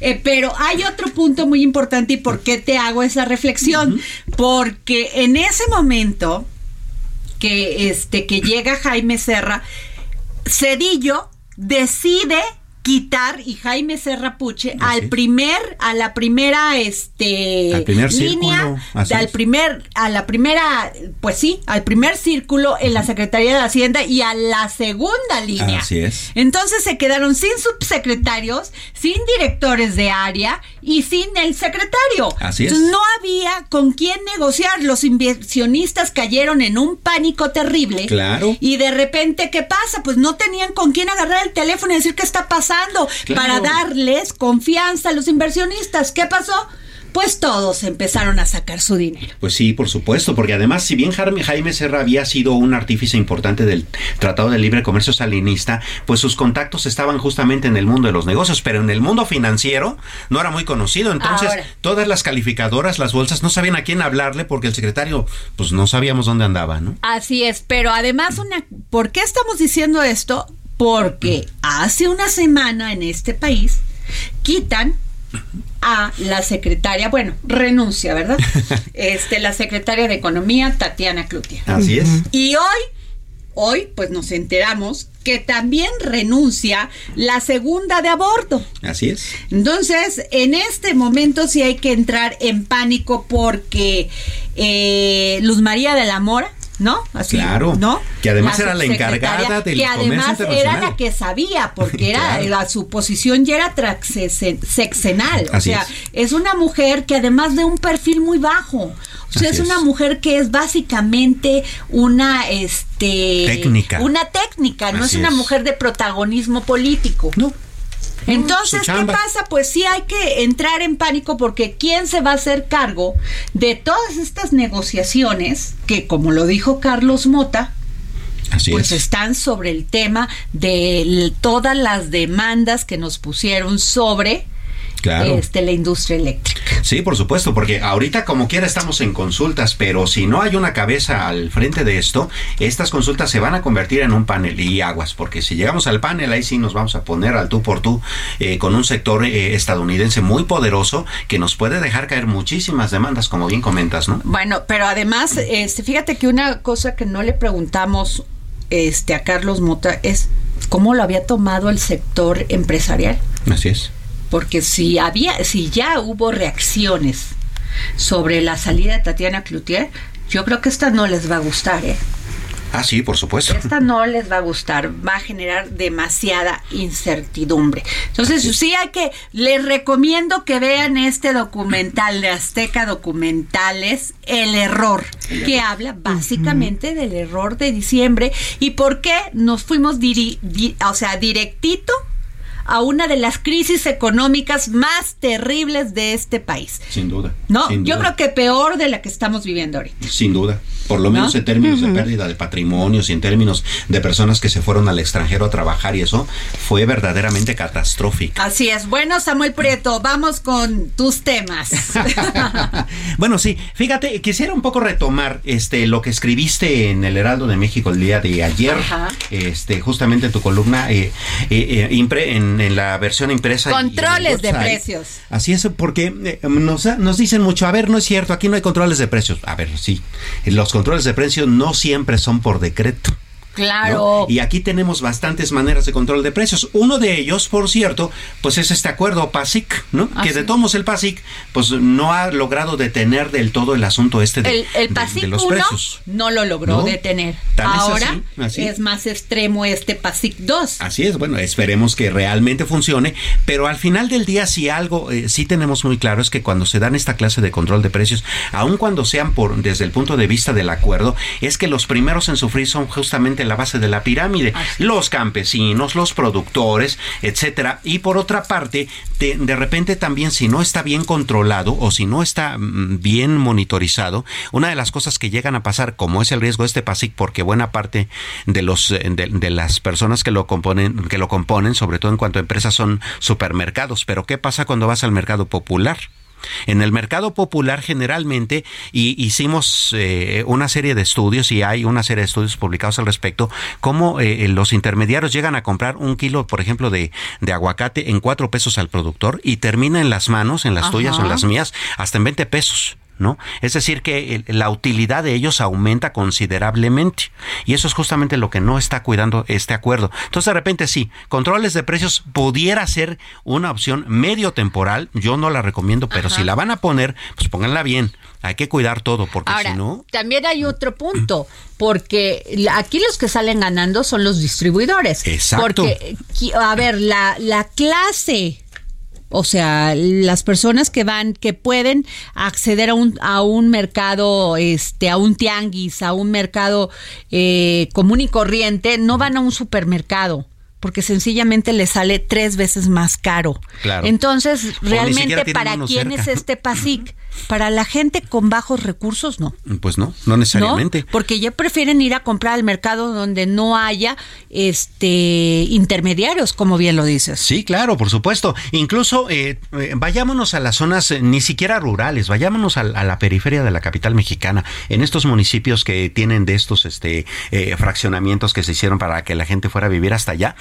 [SPEAKER 3] Eh, pero hay otro punto muy importante y por qué te hago esa reflexión. Porque en ese momento que, este, que llega Jaime Serra, Cedillo decide quitar y Jaime Serra Puche
[SPEAKER 4] Así
[SPEAKER 3] al
[SPEAKER 4] es.
[SPEAKER 3] primer a la primera este
[SPEAKER 4] Al primer
[SPEAKER 3] línea al primer a la primera pues sí al primer círculo en la Secretaría de Hacienda y a la segunda línea
[SPEAKER 4] Así es.
[SPEAKER 3] entonces se quedaron sin subsecretarios, sin directores de área y sin el secretario.
[SPEAKER 4] Así es.
[SPEAKER 3] Entonces, no había con quién negociar. Los inversionistas cayeron en un pánico terrible.
[SPEAKER 4] Claro.
[SPEAKER 3] Y de repente, ¿qué pasa? Pues no tenían con quién agarrar el teléfono y decir qué está pasando
[SPEAKER 4] Claro.
[SPEAKER 3] para darles confianza a los inversionistas. ¿Qué pasó? Pues todos empezaron a sacar su dinero.
[SPEAKER 4] Pues sí, por supuesto, porque además, si bien Jaime, Jaime Serra había sido un artífice importante del Tratado de Libre Comercio Salinista, pues sus contactos estaban justamente en el mundo de los negocios, pero en el mundo financiero no era muy conocido. Entonces,
[SPEAKER 3] Ahora.
[SPEAKER 4] todas las calificadoras, las bolsas, no sabían a quién hablarle porque el secretario, pues no sabíamos dónde andaba, ¿no?
[SPEAKER 3] Así es, pero además, una, ¿por qué estamos diciendo esto? Porque hace una semana en este país quitan a la secretaria, bueno, renuncia, ¿verdad? Este, la secretaria de Economía, Tatiana Cloutier.
[SPEAKER 4] Así es.
[SPEAKER 3] Y hoy, hoy, pues nos enteramos que también renuncia la segunda de aborto.
[SPEAKER 4] Así es.
[SPEAKER 3] Entonces, en este momento sí hay que entrar en pánico porque eh, Luz María de la Mora, ¿no? Así,
[SPEAKER 4] Claro.
[SPEAKER 3] ¿no?
[SPEAKER 4] Que además era la encargada del
[SPEAKER 3] Que además era la que sabía, porque era
[SPEAKER 4] Claro.
[SPEAKER 3] la- su posición ya era sexenal.
[SPEAKER 4] Así
[SPEAKER 3] o sea,
[SPEAKER 4] es.
[SPEAKER 3] es. una mujer que además de un perfil muy bajo. O sea,
[SPEAKER 4] Así
[SPEAKER 3] es una
[SPEAKER 4] es.
[SPEAKER 3] mujer que es básicamente una este
[SPEAKER 4] Técnica.
[SPEAKER 3] una técnica, no
[SPEAKER 4] Así
[SPEAKER 3] es una mujer de protagonismo político.
[SPEAKER 4] No.
[SPEAKER 3] Entonces, ¿qué pasa? Pues sí hay que entrar en pánico porque ¿quién se va a hacer cargo de todas estas negociaciones que, como lo dijo Carlos Mota,
[SPEAKER 4] Así
[SPEAKER 3] pues
[SPEAKER 4] es.
[SPEAKER 3] están sobre el tema de todas las demandas que nos pusieron sobre
[SPEAKER 4] Claro.
[SPEAKER 3] este, la industria eléctrica?
[SPEAKER 4] Sí, por supuesto, porque ahorita como quiera estamos en consultas, pero si no hay una cabeza al frente de esto, estas consultas se van a convertir en un panel y aguas, porque si llegamos al panel ahí sí nos vamos a poner al tú por tú eh, con un sector eh, estadounidense muy poderoso que nos puede dejar caer muchísimas demandas, como bien comentas, ¿no?
[SPEAKER 3] Bueno, pero además, este, fíjate que una cosa que no le preguntamos este, a Carlos Mota es cómo lo había tomado el sector empresarial.
[SPEAKER 4] Así es.
[SPEAKER 3] Porque si había, si ya hubo reacciones sobre la salida de Tatiana Cloutier, yo creo que esta no les va a gustar, ¿eh?
[SPEAKER 4] Ah, sí, por supuesto.
[SPEAKER 3] Esta no les va a gustar, va a generar demasiada incertidumbre. Entonces, sí hay que, les recomiendo que vean este documental de Azteca Documentales, El Error, que habla básicamente del error de diciembre y por qué nos fuimos, diri- di- o sea, directito a una de las crisis económicas más terribles de este país.
[SPEAKER 4] Sin duda.
[SPEAKER 3] No,
[SPEAKER 4] sin
[SPEAKER 3] yo creo que peor de la que estamos viviendo ahorita.
[SPEAKER 4] Sin duda. Por lo menos
[SPEAKER 3] ¿No?
[SPEAKER 4] en términos de pérdida de patrimonios y en términos de personas que se fueron al extranjero a trabajar y eso fue verdaderamente catastrófico.
[SPEAKER 3] Así es. Bueno, Samuel Prieto, vamos con tus temas.
[SPEAKER 4] Bueno, sí, fíjate, quisiera un poco retomar este lo que escribiste en el Heraldo de México el día de ayer,
[SPEAKER 3] Ajá.
[SPEAKER 4] este justamente en tu columna eh, eh, eh, impre- en, en la versión impresa.
[SPEAKER 3] Controles de precios.
[SPEAKER 4] Así es, porque eh, nos, nos dicen mucho, a ver, no es cierto, aquí no hay controles de precios. A ver, sí, los controles de precios no siempre son por decreto.
[SPEAKER 3] Claro.
[SPEAKER 4] ¿no? Y aquí tenemos bastantes maneras de control de precios. Uno de ellos, por cierto, pues es este acuerdo PASIC, ¿no?
[SPEAKER 3] Ah,
[SPEAKER 4] que de todos el PASIC, pues no ha logrado detener del todo el asunto este de,
[SPEAKER 3] El, el
[SPEAKER 4] de-
[SPEAKER 3] PASIC
[SPEAKER 4] de los
[SPEAKER 3] 1
[SPEAKER 4] precios.
[SPEAKER 3] no lo logró
[SPEAKER 4] ¿No?
[SPEAKER 3] detener.
[SPEAKER 4] Es
[SPEAKER 3] Ahora
[SPEAKER 4] así, así.
[SPEAKER 3] es más extremo este PASIC 2.
[SPEAKER 4] Así es, bueno, esperemos que realmente funcione, pero al final del día si algo eh, sí tenemos muy claro es que cuando se dan esta clase de control de precios, aun cuando sean por desde el punto de vista del acuerdo, es que los primeros en sufrir son justamente la base de la pirámide, los campesinos, los productores, etcétera, y por otra parte, de, de repente también si no está bien controlado o si no está mm, bien monitorizado, una de las cosas que llegan a pasar, como es el riesgo de este PASIC, porque buena parte de los eh, de, de las personas que lo componen, que lo componen, sobre todo en cuanto a empresas, son supermercados. Pero ¿qué pasa cuando vas al mercado popular? En el mercado popular generalmente y hicimos eh, una serie de estudios y hay una serie de estudios publicados al respecto cómo eh, los intermediarios llegan a comprar un kilo, por ejemplo, de, de aguacate en cuatro pesos al productor y termina en las manos, en las
[SPEAKER 3] Ajá.
[SPEAKER 4] tuyas o en las mías, hasta en 20 pesos. ¿No? Es decir, que la utilidad de ellos aumenta considerablemente. Y eso es justamente lo que no está cuidando este acuerdo. Entonces, de repente, sí, controles de precios pudiera ser una opción medio temporal. Yo no la recomiendo, pero si la van a poner, pues pónganla bien. Hay que cuidar todo, porque
[SPEAKER 3] Ahora,
[SPEAKER 4] si no.
[SPEAKER 3] también hay otro punto, porque aquí los que salen ganando son los distribuidores.
[SPEAKER 4] Exacto.
[SPEAKER 3] Porque, a ver, la, la clase, o sea, las personas que van, que pueden acceder a un, a un mercado, este, a un tianguis, a un mercado eh, común y corriente, no van a un supermercado. Porque sencillamente les sale tres veces más caro.
[SPEAKER 4] Claro.
[SPEAKER 3] Entonces, realmente, ¿para quién
[SPEAKER 4] cerca.
[SPEAKER 3] es este PASIC? Para la gente con bajos recursos, no.
[SPEAKER 4] Pues no, no necesariamente.
[SPEAKER 3] ¿no? Porque ya prefieren ir a comprar al mercado donde no haya este intermediarios, como bien lo dices.
[SPEAKER 4] Sí, claro, por supuesto. Incluso eh, eh, vayámonos a las zonas eh, ni siquiera rurales, vayámonos a, a la periferia de la capital mexicana, en estos municipios que tienen de estos este, eh, fraccionamientos que se hicieron para que la gente fuera a vivir hasta allá.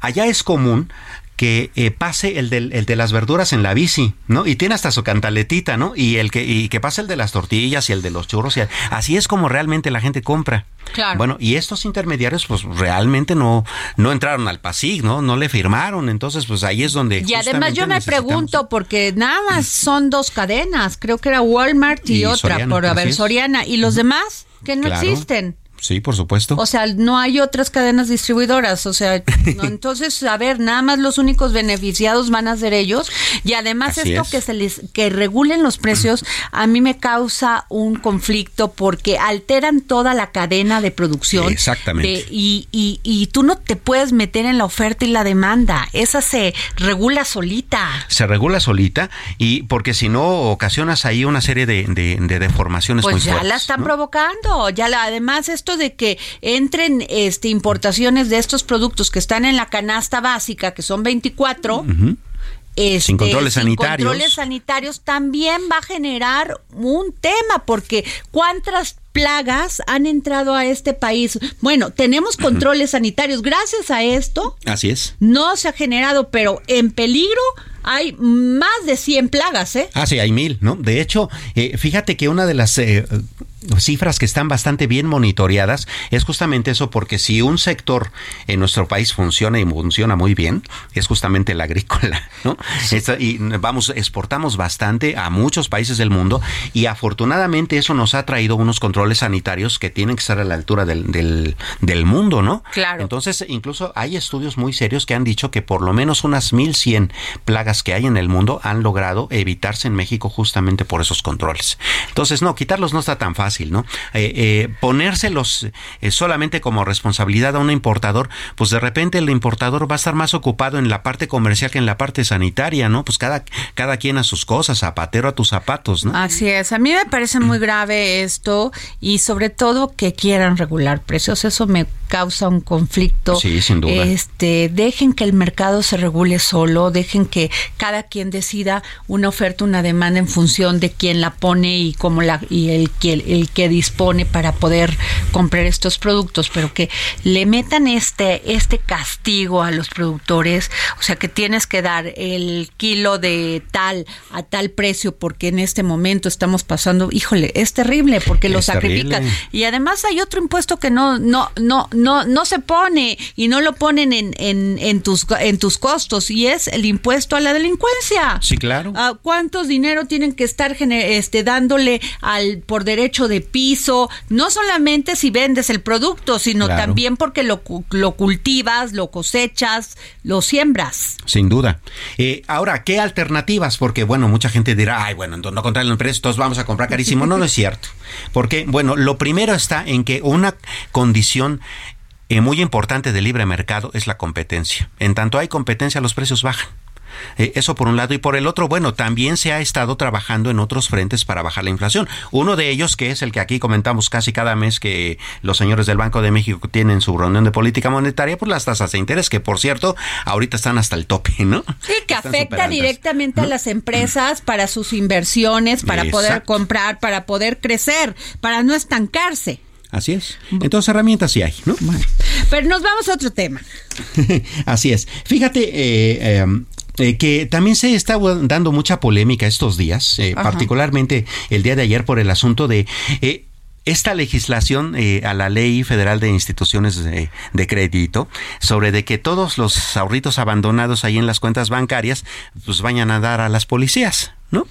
[SPEAKER 4] Allá es común que eh, pase el, del- el de las verduras en la bici, ¿no? Y tiene hasta su cantaletita, ¿no? Y el que y que pase el de las tortillas y el de los churros y así es como realmente la gente compra.
[SPEAKER 3] Claro.
[SPEAKER 4] Bueno, y estos intermediarios pues realmente no no entraron al PASIC, ¿no? No le firmaron, entonces pues ahí es donde
[SPEAKER 3] Y además yo me pregunto, porque nada más son dos cadenas, creo que era Walmart y,
[SPEAKER 4] Y
[SPEAKER 3] otra,
[SPEAKER 4] Soriana,
[SPEAKER 3] por haber
[SPEAKER 4] así es.
[SPEAKER 3] Soriana, y los demás que no
[SPEAKER 4] Claro.
[SPEAKER 3] existen.
[SPEAKER 4] Sí, por supuesto.
[SPEAKER 3] O sea, no hay otras cadenas distribuidoras. O sea, no, entonces, a ver, nada más los únicos beneficiados van a ser ellos. Y además
[SPEAKER 4] Así
[SPEAKER 3] esto
[SPEAKER 4] es.
[SPEAKER 3] que se les, que regulen los precios, a mí me causa un conflicto porque alteran toda la cadena de producción.
[SPEAKER 4] Exactamente.
[SPEAKER 3] De- y, y, y tú no te puedes meter en la oferta y la demanda. Esa se regula solita.
[SPEAKER 4] se regula solita y porque si no ocasionas ahí una serie de, de- de deformaciones muy
[SPEAKER 3] Pues ya
[SPEAKER 4] fuertes,
[SPEAKER 3] la están
[SPEAKER 4] ¿no?
[SPEAKER 3] provocando. Ya la, además esto de que entren este importaciones de estos productos que están en la canasta básica, que son 24,
[SPEAKER 4] Ujú.
[SPEAKER 3] este,
[SPEAKER 4] Sin controles
[SPEAKER 3] sin
[SPEAKER 4] sanitarios.
[SPEAKER 3] controles sanitarios también va a generar un tema, porque ¿cuántas plagas han entrado a este país? Bueno, tenemos controles sanitarios. Gracias a esto
[SPEAKER 4] Así es.
[SPEAKER 3] no se ha generado, pero en peligro hay más de 100 plagas, ¿eh?
[SPEAKER 4] Ah, sí, hay mil, ¿no? De hecho, eh, fíjate que una de las eh, cifras que están bastante bien monitoreadas es justamente eso, porque si un sector en nuestro país funciona y funciona muy bien, es justamente el agrícola, ¿no? Esta- y vamos, exportamos bastante a muchos países del mundo y afortunadamente eso nos ha traído unos controles sanitarios que tienen que estar a la altura del, del, del mundo, ¿no?
[SPEAKER 3] Claro.
[SPEAKER 4] Entonces, incluso hay estudios muy serios que han dicho que por lo menos unas 1100 plagas que hay en el mundo han logrado evitarse en México justamente por esos controles. Entonces, no, quitarlos no está tan fácil. fácil, ¿no? Eh, eh, ponérselos eh, solamente como responsabilidad a un importador, pues de repente el importador va a estar más ocupado en la parte comercial que en la parte sanitaria, ¿no? Pues cada, cada quien a sus cosas, zapatero a tus zapatos, ¿no?
[SPEAKER 3] Así es, a mí me parece muy grave esto y sobre todo que quieran regular precios, eso me causa un conflicto.
[SPEAKER 4] Sí, sin duda.
[SPEAKER 3] Este, dejen que el mercado se regule solo, dejen que cada quien decida una oferta, una demanda en función de quién la pone y cómo la y el que el, que dispone para poder comprar estos productos, pero que le metan este este castigo a los productores, o sea, que tienes que dar el kilo de tal a tal precio porque en este momento estamos pasando, híjole, es terrible porque lo sacrifican. Y además hay otro impuesto que no no no no no se pone y no lo ponen en, en, en tus en tus costos y es el impuesto a la delincuencia.
[SPEAKER 4] Sí, claro.
[SPEAKER 3] Ah, ¿Cuántos dinero tienen que estar este, dándole al por derecho de piso? No solamente si vendes el producto, sino
[SPEAKER 4] Claro.
[SPEAKER 3] también porque lo, lo cultivas, lo cosechas, lo siembras.
[SPEAKER 4] Sin duda. Eh, ahora, ¿qué alternativas? Porque, bueno, mucha gente dirá, ay, bueno, entonces no controlan el precio, todos vamos a comprar carísimo. No, no es cierto. Porque, bueno, lo primero está en que una condición eh, muy importante del libre mercado es la competencia. En tanto hay competencia, los precios bajan. Eh, eso por un lado y por el otro, bueno, también se ha estado trabajando en otros frentes para bajar la inflación. Uno de ellos, que es el que aquí comentamos casi cada mes que los señores del Banco de México tienen su reunión de política monetaria, pues las tasas de interés, que por cierto, ahorita están hasta el tope, ¿no?
[SPEAKER 3] Sí, que
[SPEAKER 4] Están
[SPEAKER 3] afecta directamente a las empresas para sus inversiones, para poder comprar, para poder crecer, para no estancarse.
[SPEAKER 4] Así es. Entonces herramientas sí hay, ¿no?
[SPEAKER 3] Pero nos vamos a otro tema.
[SPEAKER 4] Así es. Fíjate eh, eh, eh, que también se está dando mucha polémica estos días, eh, particularmente el día de ayer por el asunto de... eh, esta legislación eh, a la ley federal de instituciones de, de crédito sobre de que todos los ahorritos abandonados ahí en las cuentas bancarias pues vayan a dar a las policías, ¿no?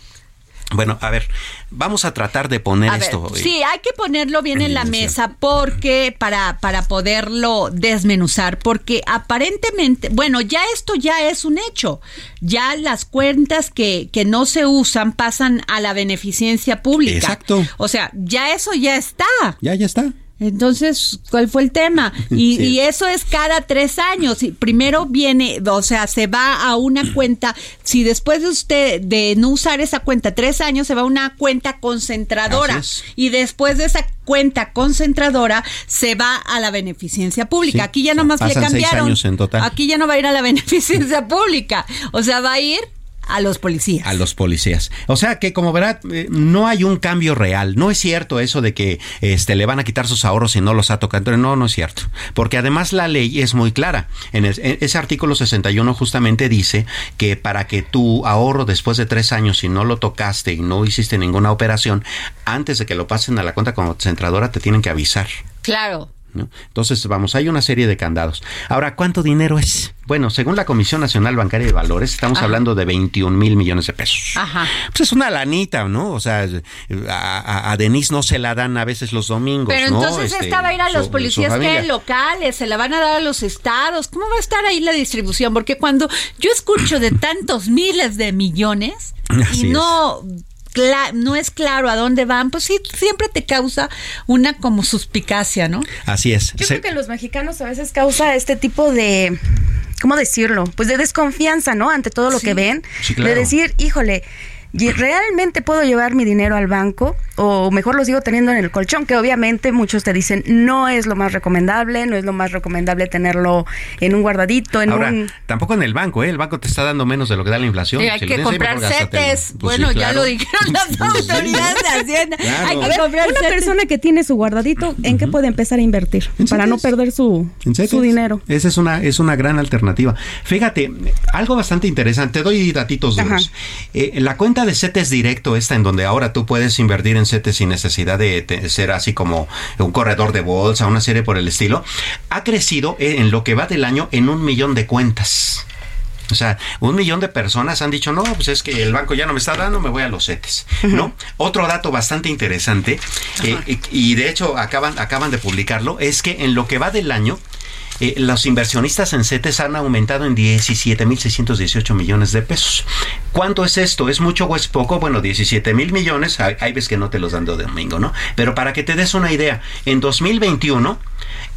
[SPEAKER 4] Bueno, a ver, vamos a tratar de poner
[SPEAKER 3] A ver,
[SPEAKER 4] esto. eh,
[SPEAKER 3] sí, hay que ponerlo bien en la mesa porque para para poderlo desmenuzar porque aparentemente, bueno, ya esto ya es un hecho. Ya las cuentas que que no se usan pasan a la beneficencia pública.
[SPEAKER 4] Exacto.
[SPEAKER 3] O sea, ya eso ya está.
[SPEAKER 4] Ya, ya está.
[SPEAKER 3] Entonces, ¿cuál fue el tema? Y,
[SPEAKER 4] Sí.
[SPEAKER 3] y eso es cada tres años. Y primero viene, o sea, se va a una cuenta. Si después de usted de no usar esa cuenta tres años, se va a una cuenta concentradora. Y después de esa cuenta concentradora, se va a la beneficencia pública.
[SPEAKER 4] Sí,
[SPEAKER 3] Aquí ya nomás le
[SPEAKER 4] pasan seis
[SPEAKER 3] cambiaron.
[SPEAKER 4] años en total.
[SPEAKER 3] Aquí ya no va a ir a la beneficencia pública. O sea, va a ir a los policías.
[SPEAKER 4] A los policías. O sea que como verá, eh, no hay un cambio real. No es cierto eso de que este, le van a quitar sus ahorros y no los ha tocado. No, no es cierto. Porque además la ley es muy clara. En, el- en ese artículo 61 justamente dice que para que tu ahorro después de tres años, si no lo tocaste y no hiciste ninguna operación, antes de que lo pasen a la cuenta concentradora, te tienen que avisar.
[SPEAKER 3] Claro.
[SPEAKER 4] ¿No? Entonces, vamos, hay una serie de candados. Ahora, ¿cuánto dinero es? Bueno, según la Comisión Nacional Bancaria de Valores, estamos
[SPEAKER 3] Ajá.
[SPEAKER 4] hablando de 21 mil millones de pesos.
[SPEAKER 3] Ajá.
[SPEAKER 4] Pues es una lanita, ¿no? O sea, a, a- Denise no se la dan a veces los domingos,
[SPEAKER 3] Pero
[SPEAKER 4] ¿no?
[SPEAKER 3] entonces
[SPEAKER 4] Este,
[SPEAKER 3] esta va a ir a los
[SPEAKER 4] su
[SPEAKER 3] policías que locales, se la van a dar a los estados. ¿Cómo va a estar ahí la distribución? Porque cuando yo escucho de tantos miles de millones
[SPEAKER 4] Así
[SPEAKER 3] y no no es claro a dónde van, pues sí siempre te causa una como suspicacia, ¿no?
[SPEAKER 4] Así es.
[SPEAKER 6] Yo
[SPEAKER 4] Se-
[SPEAKER 6] creo que los mexicanos a veces causa este tipo de, ¿cómo decirlo? Pues de desconfianza, ¿no? Ante todo lo
[SPEAKER 4] Sí.
[SPEAKER 6] que ven.
[SPEAKER 4] Sí, claro.
[SPEAKER 6] De decir, híjole, ¿y ¿realmente puedo llevar mi dinero al banco? O mejor lo sigo teniendo en el colchón, que obviamente muchos te dicen, no es lo más recomendable, no es lo más recomendable tenerlo en un guardadito, en
[SPEAKER 4] Ahora,
[SPEAKER 6] un...
[SPEAKER 4] tampoco en el banco, ¿eh? El banco te está dando menos de lo que da la inflación.
[SPEAKER 3] Sí, hay
[SPEAKER 4] Si
[SPEAKER 3] que comprar setes.
[SPEAKER 4] Pues
[SPEAKER 3] bueno,
[SPEAKER 4] sí,
[SPEAKER 3] ya lo dijeron las autoridades de Hacienda.
[SPEAKER 4] Claro.
[SPEAKER 3] Hay que
[SPEAKER 4] ver,
[SPEAKER 3] comprar
[SPEAKER 6] Una
[SPEAKER 3] setes.
[SPEAKER 6] persona que tiene su guardadito, ¿en qué puede empezar a invertir? Para no perder su, su dinero.
[SPEAKER 4] Esa es una, es una gran alternativa. Fíjate, algo bastante interesante, te doy datitos duros. Eh, la cuenta de CETES directo, esta en donde ahora tú puedes invertir en CETES sin necesidad de ser así como un corredor de bolsa, una serie por el estilo, ha crecido eh, en lo que va del año en un millón de cuentas. O sea, un millón de personas han dicho, no, pues es que el banco ya no me está dando, me voy a los CETES, ¿no? Otro dato bastante interesante, eh, y y de hecho acaban, acaban de publicarlo, es que en lo que va del año, eh, los inversionistas en CETES han aumentado en 17.618 millones de pesos. ¿Cuánto es esto? ¿Es mucho o es poco? Bueno, 17 mil millones, hay, hay veces que no te los dan de domingo, ¿no? Pero para que te des una idea, en 2021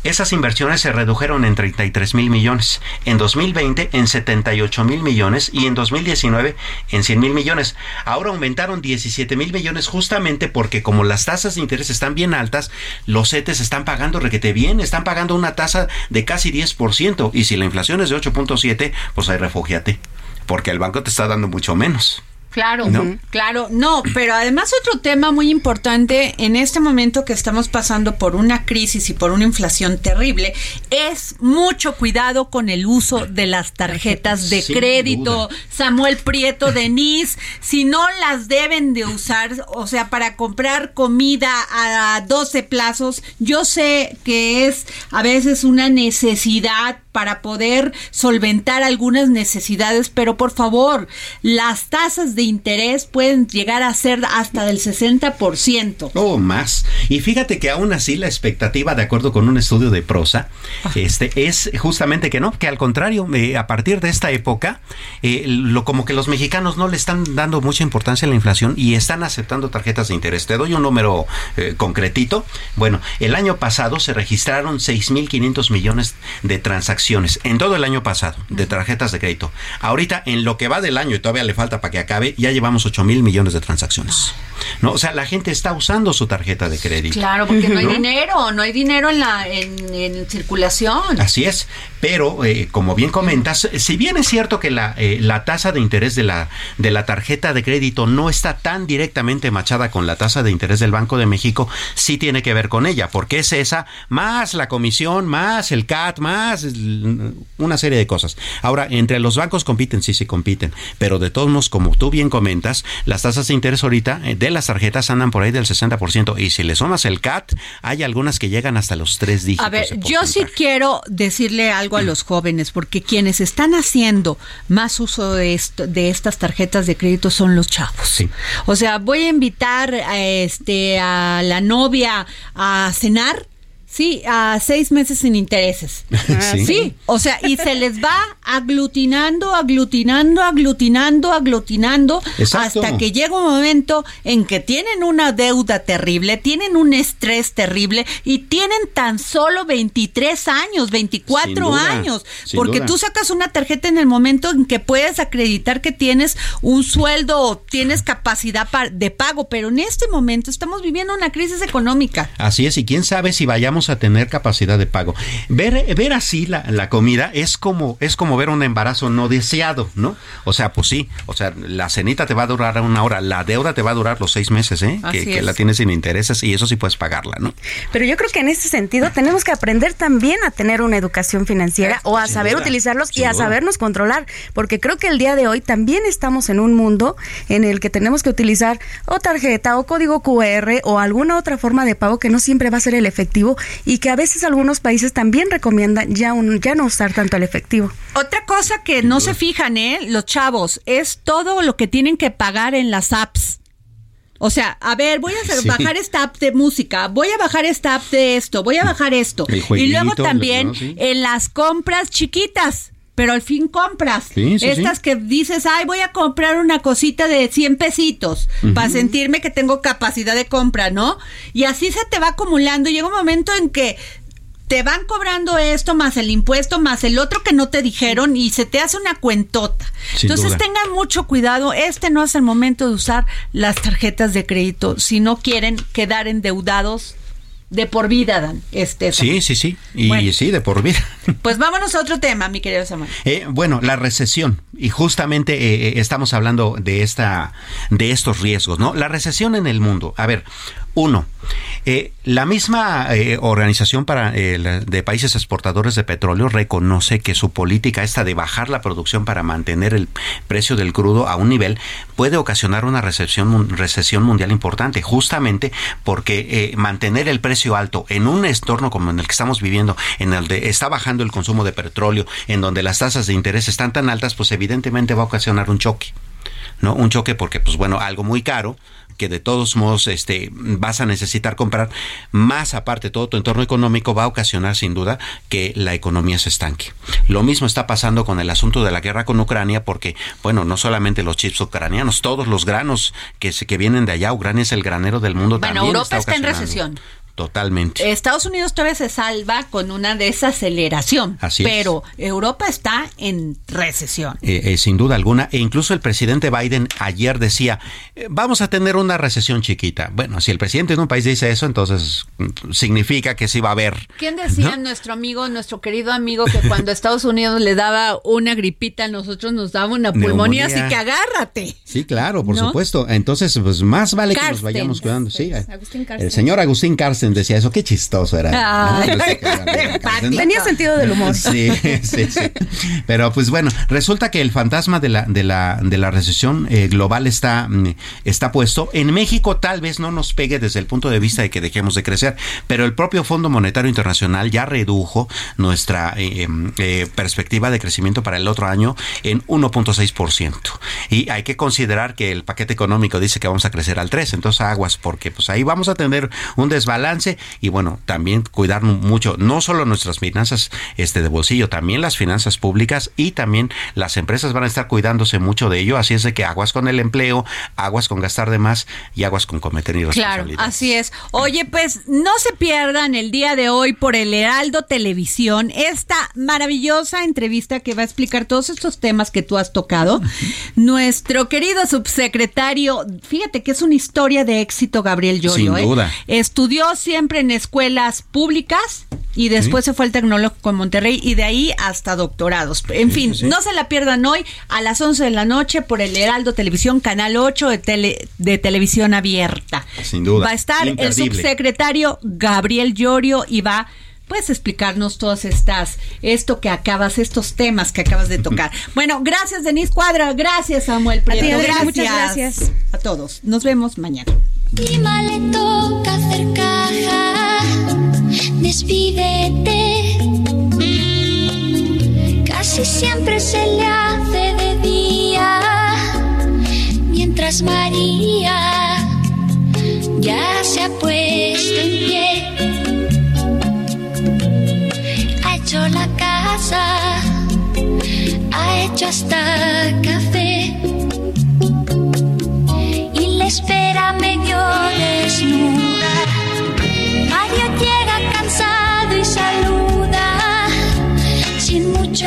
[SPEAKER 4] esas inversiones se redujeron en 33 mil millones, en 2020 en 78 mil millones y en 2019 en 100 mil millones. Ahora aumentaron 17 mil millones justamente porque como las tasas de interés están bien altas, los CETES están pagando requete bien, están pagando una tasa de casi 10% y si la inflación es de 8.7, pues ahí refugiate, porque el banco te está dando mucho menos.
[SPEAKER 3] Claro, claro, no, pero además otro tema muy importante en este momento que estamos pasando por una crisis y por una inflación terrible es mucho cuidado con el uso de las tarjetas de crédito. Samuel Prieto, Denise, si no las deben de usar, o sea, para comprar comida a 12 plazos, yo sé que es a veces una necesidad para poder solventar algunas necesidades, pero por favor, las tasas de interés pueden llegar a ser hasta del 60%.
[SPEAKER 4] O oh, más. Y fíjate que aún así la expectativa, de acuerdo con un estudio de prosa, ah. este, es justamente que no, que al contrario, eh, a partir de esta época, eh, lo, como que los mexicanos no le están dando mucha importancia a la inflación y están aceptando tarjetas de interés. Te doy un número eh, concretito. Bueno, el año pasado se registraron 6.500 millones de transacciones en todo el año pasado de tarjetas de crédito. Ahorita, en lo que va del año y todavía le falta para que acabe, ya llevamos 8 mil millones de transacciones. ¿No? O sea, la gente está usando su tarjeta de crédito.
[SPEAKER 3] Claro, porque no hay dinero, no hay dinero en la en, circulación.
[SPEAKER 4] Así es, pero eh, como bien comentas, si bien es cierto que la, eh, la tasa de interés de la, de la tarjeta de crédito no está tan directamente machada con la tasa de interés del Banco de México, sí tiene que ver con ella, porque es esa, más la comisión, más el CAT, más una serie de cosas. Ahora, entre los bancos compiten, sí, sí compiten, pero de todos modos, como tú bien comentas, las tasas de interés ahorita eh, de las tarjetas andan por ahí del 60% y si le sumas el CAT, hay algunas que llegan hasta los tres dígitos.
[SPEAKER 3] A ver, yo sí quiero decirle algo a los jóvenes, porque quienes están haciendo más uso de, esto, de estas tarjetas de crédito son los chavos. Sí. O sea, voy a invitar a, este, a la novia a cenar Sí, a seis meses sin intereses. ¿Sí? o sea, y se les va aglutinando, aglutinando, aglutinando, aglutinando, hasta que llega un momento en que tienen una deuda terrible, tienen un estrés terrible y tienen tan solo 23 años, 24 años, porque tú sacas una tarjeta en el momento en que puedes acreditar que tienes un sueldo o tienes capacidad de pago, pero en este momento estamos viviendo una crisis económica.
[SPEAKER 4] Así es, y quién sabe si vayamos a tener capacidad de pago. Ver, ver así la, la, comida es como, es como ver un embarazo no deseado, ¿no? O sea, pues sí, o sea, la cenita te va a durar una hora, la deuda te va a durar los seis meses, ¿eh? Que, la tienes sin intereses y eso sí puedes pagarla, ¿no?
[SPEAKER 6] Pero yo creo que en ese sentido tenemos que aprender también a tener una educación financiera o a saber utilizarlos y a sabernos controlar, porque creo que el día de hoy también estamos en un mundo en el que tenemos que utilizar o tarjeta o código QR o alguna otra forma de pago que no siempre va a ser el efectivo y que a veces algunos países también recomiendan ya, un, ya no usar tanto el efectivo.
[SPEAKER 3] Otra cosa que no se fijan, ¿eh? Los chavos, es todo lo que tienen que pagar en las apps. O sea, a ver, voy a bajar esta app de música, voy a bajar esta app de esto, voy a bajar esto. Y luego también en las compras chiquitas pero al fin compras. Estas que dices, ay, voy a comprar una cosita de 100 pesitos para sentirme que tengo capacidad de compra, ¿no? Y así se te va acumulando. Llega un momento en que te van cobrando esto más el impuesto más el otro que no te dijeron y se te hace una cuentota. Entonces tengan mucho cuidado, este no es el momento de usar las tarjetas de crédito si no quieren quedar endeudados de por vida, Dan. Este,
[SPEAKER 4] sí, sí, sí. Y sí, de por vida.
[SPEAKER 3] Pues vámonos a otro tema, mi querido Samuel.
[SPEAKER 4] Eh, bueno, la recesión. Y justamente eh, eh, estamos hablando de esta, de estos riesgos, ¿no? La recesión en el mundo. A ver, uno, eh, la misma organización para, de países exportadores de petróleo reconoce que su política esta de bajar la producción para mantener el precio del crudo a un nivel puede ocasionar una recesión, recesión mundial importante, justamente porque mantener el precio alto en un entorno como en el que estamos viviendo, en el de está bajando el consumo de petróleo, en donde las tasas de interés están tan altas, pues evidentemente va a ocasionar un choque. ¿no? Un choque porque, pues bueno, algo muy caro, que de todos modos este, vas a necesitar comprar, más aparte todo tu entorno económico va a ocasionar sin duda que la economía se estanque. Lo mismo está pasando con el asunto de la guerra con Ucrania porque, bueno, no solamente los chips ucranianos, todos los granos que, se, que vienen de allá, Ucrania es el granero del mundo.
[SPEAKER 3] Bueno,
[SPEAKER 4] también
[SPEAKER 3] Europa está, en recesión.
[SPEAKER 4] Totalmente.
[SPEAKER 3] Estados Unidos todavía se salva con una desaceleración,
[SPEAKER 4] Así es.
[SPEAKER 3] pero Europa está en recesión.
[SPEAKER 4] Eh, eh, sin duda alguna, e incluso el presidente Biden ayer decía, eh, vamos a tener una recesión chiquita. Bueno, si el presidente de un país dice eso, entonces mm, significa que sí va a haber.
[SPEAKER 3] ¿Quién decía nuestro amigo, nuestro querido amigo, que cuando Estados Unidos le daba una gripita, a nosotros nos daba una pulmonía,
[SPEAKER 4] Neumonía.
[SPEAKER 3] así que agárrate.
[SPEAKER 4] Sí, claro, por
[SPEAKER 3] ¿No?
[SPEAKER 4] supuesto. Entonces, pues más vale que nos vayamos cuidando. Sí,
[SPEAKER 6] Agustín Carstens.
[SPEAKER 4] el señor Agustín Carsten decía eso, qué chistoso era.
[SPEAKER 6] Tenía sentido del humor.
[SPEAKER 4] Sí, sí, sí. Pero pues bueno, resulta que el fantasma de la, de la, de la recesión eh, global está, mm, está puesto. En México tal vez no nos pegue desde el punto de vista de que dejemos de crecer, pero el propio Fondo Monetario Internacional ya redujo nuestra eh, em, eh, perspectiva de crecimiento para el otro año en 1.6%. Y hay que considerar que el paquete económico dice que vamos a crecer al 3, entonces aguas, porque pues ahí vamos a tener un desbalance y bueno, también cuidar mucho, no solo nuestras finanzas este de bolsillo, también las finanzas públicas y también las empresas van a estar cuidándose mucho de ello, así es de que aguas con el empleo, aguas con gastar de más y aguas con cometer
[SPEAKER 3] Claro,
[SPEAKER 4] irresponsabilidades.
[SPEAKER 3] así es. Oye, pues no se pierdan el día de hoy por el Heraldo Televisión esta maravillosa entrevista que va a explicar todos estos temas que tú has tocado. Nuestro querido subsecretario, fíjate que es una historia de éxito, Gabriel Llorio.
[SPEAKER 4] Sin
[SPEAKER 3] ¿eh?
[SPEAKER 4] duda.
[SPEAKER 3] Estudió siempre en escuelas públicas y después se fue al Tecnológico en Monterrey y de ahí hasta doctorados. En fin, no se la pierdan hoy a las 11 de la noche por el Heraldo Televisión, Canal 8 de, tele- de televisión abierta.
[SPEAKER 4] Sin duda.
[SPEAKER 3] Va a estar el subsecretario Gabriel Llorio y va puedes explicarnos todas estas esto que acabas estos temas que acabas de tocar. Bueno, gracias Denise Cuadra, gracias Samuel Prieto,
[SPEAKER 6] ti, Adriana,
[SPEAKER 3] gracias.
[SPEAKER 6] muchas gracias.
[SPEAKER 3] a todos. Nos vemos mañana.
[SPEAKER 2] Lima le toca hacer caja, despídete. Casi siempre se le hace de día, mientras María ya se ha puesto en pie. Ha hecho la casa, ha hecho hasta café medio desnuda. Mario llega cansado y saluda sin mucho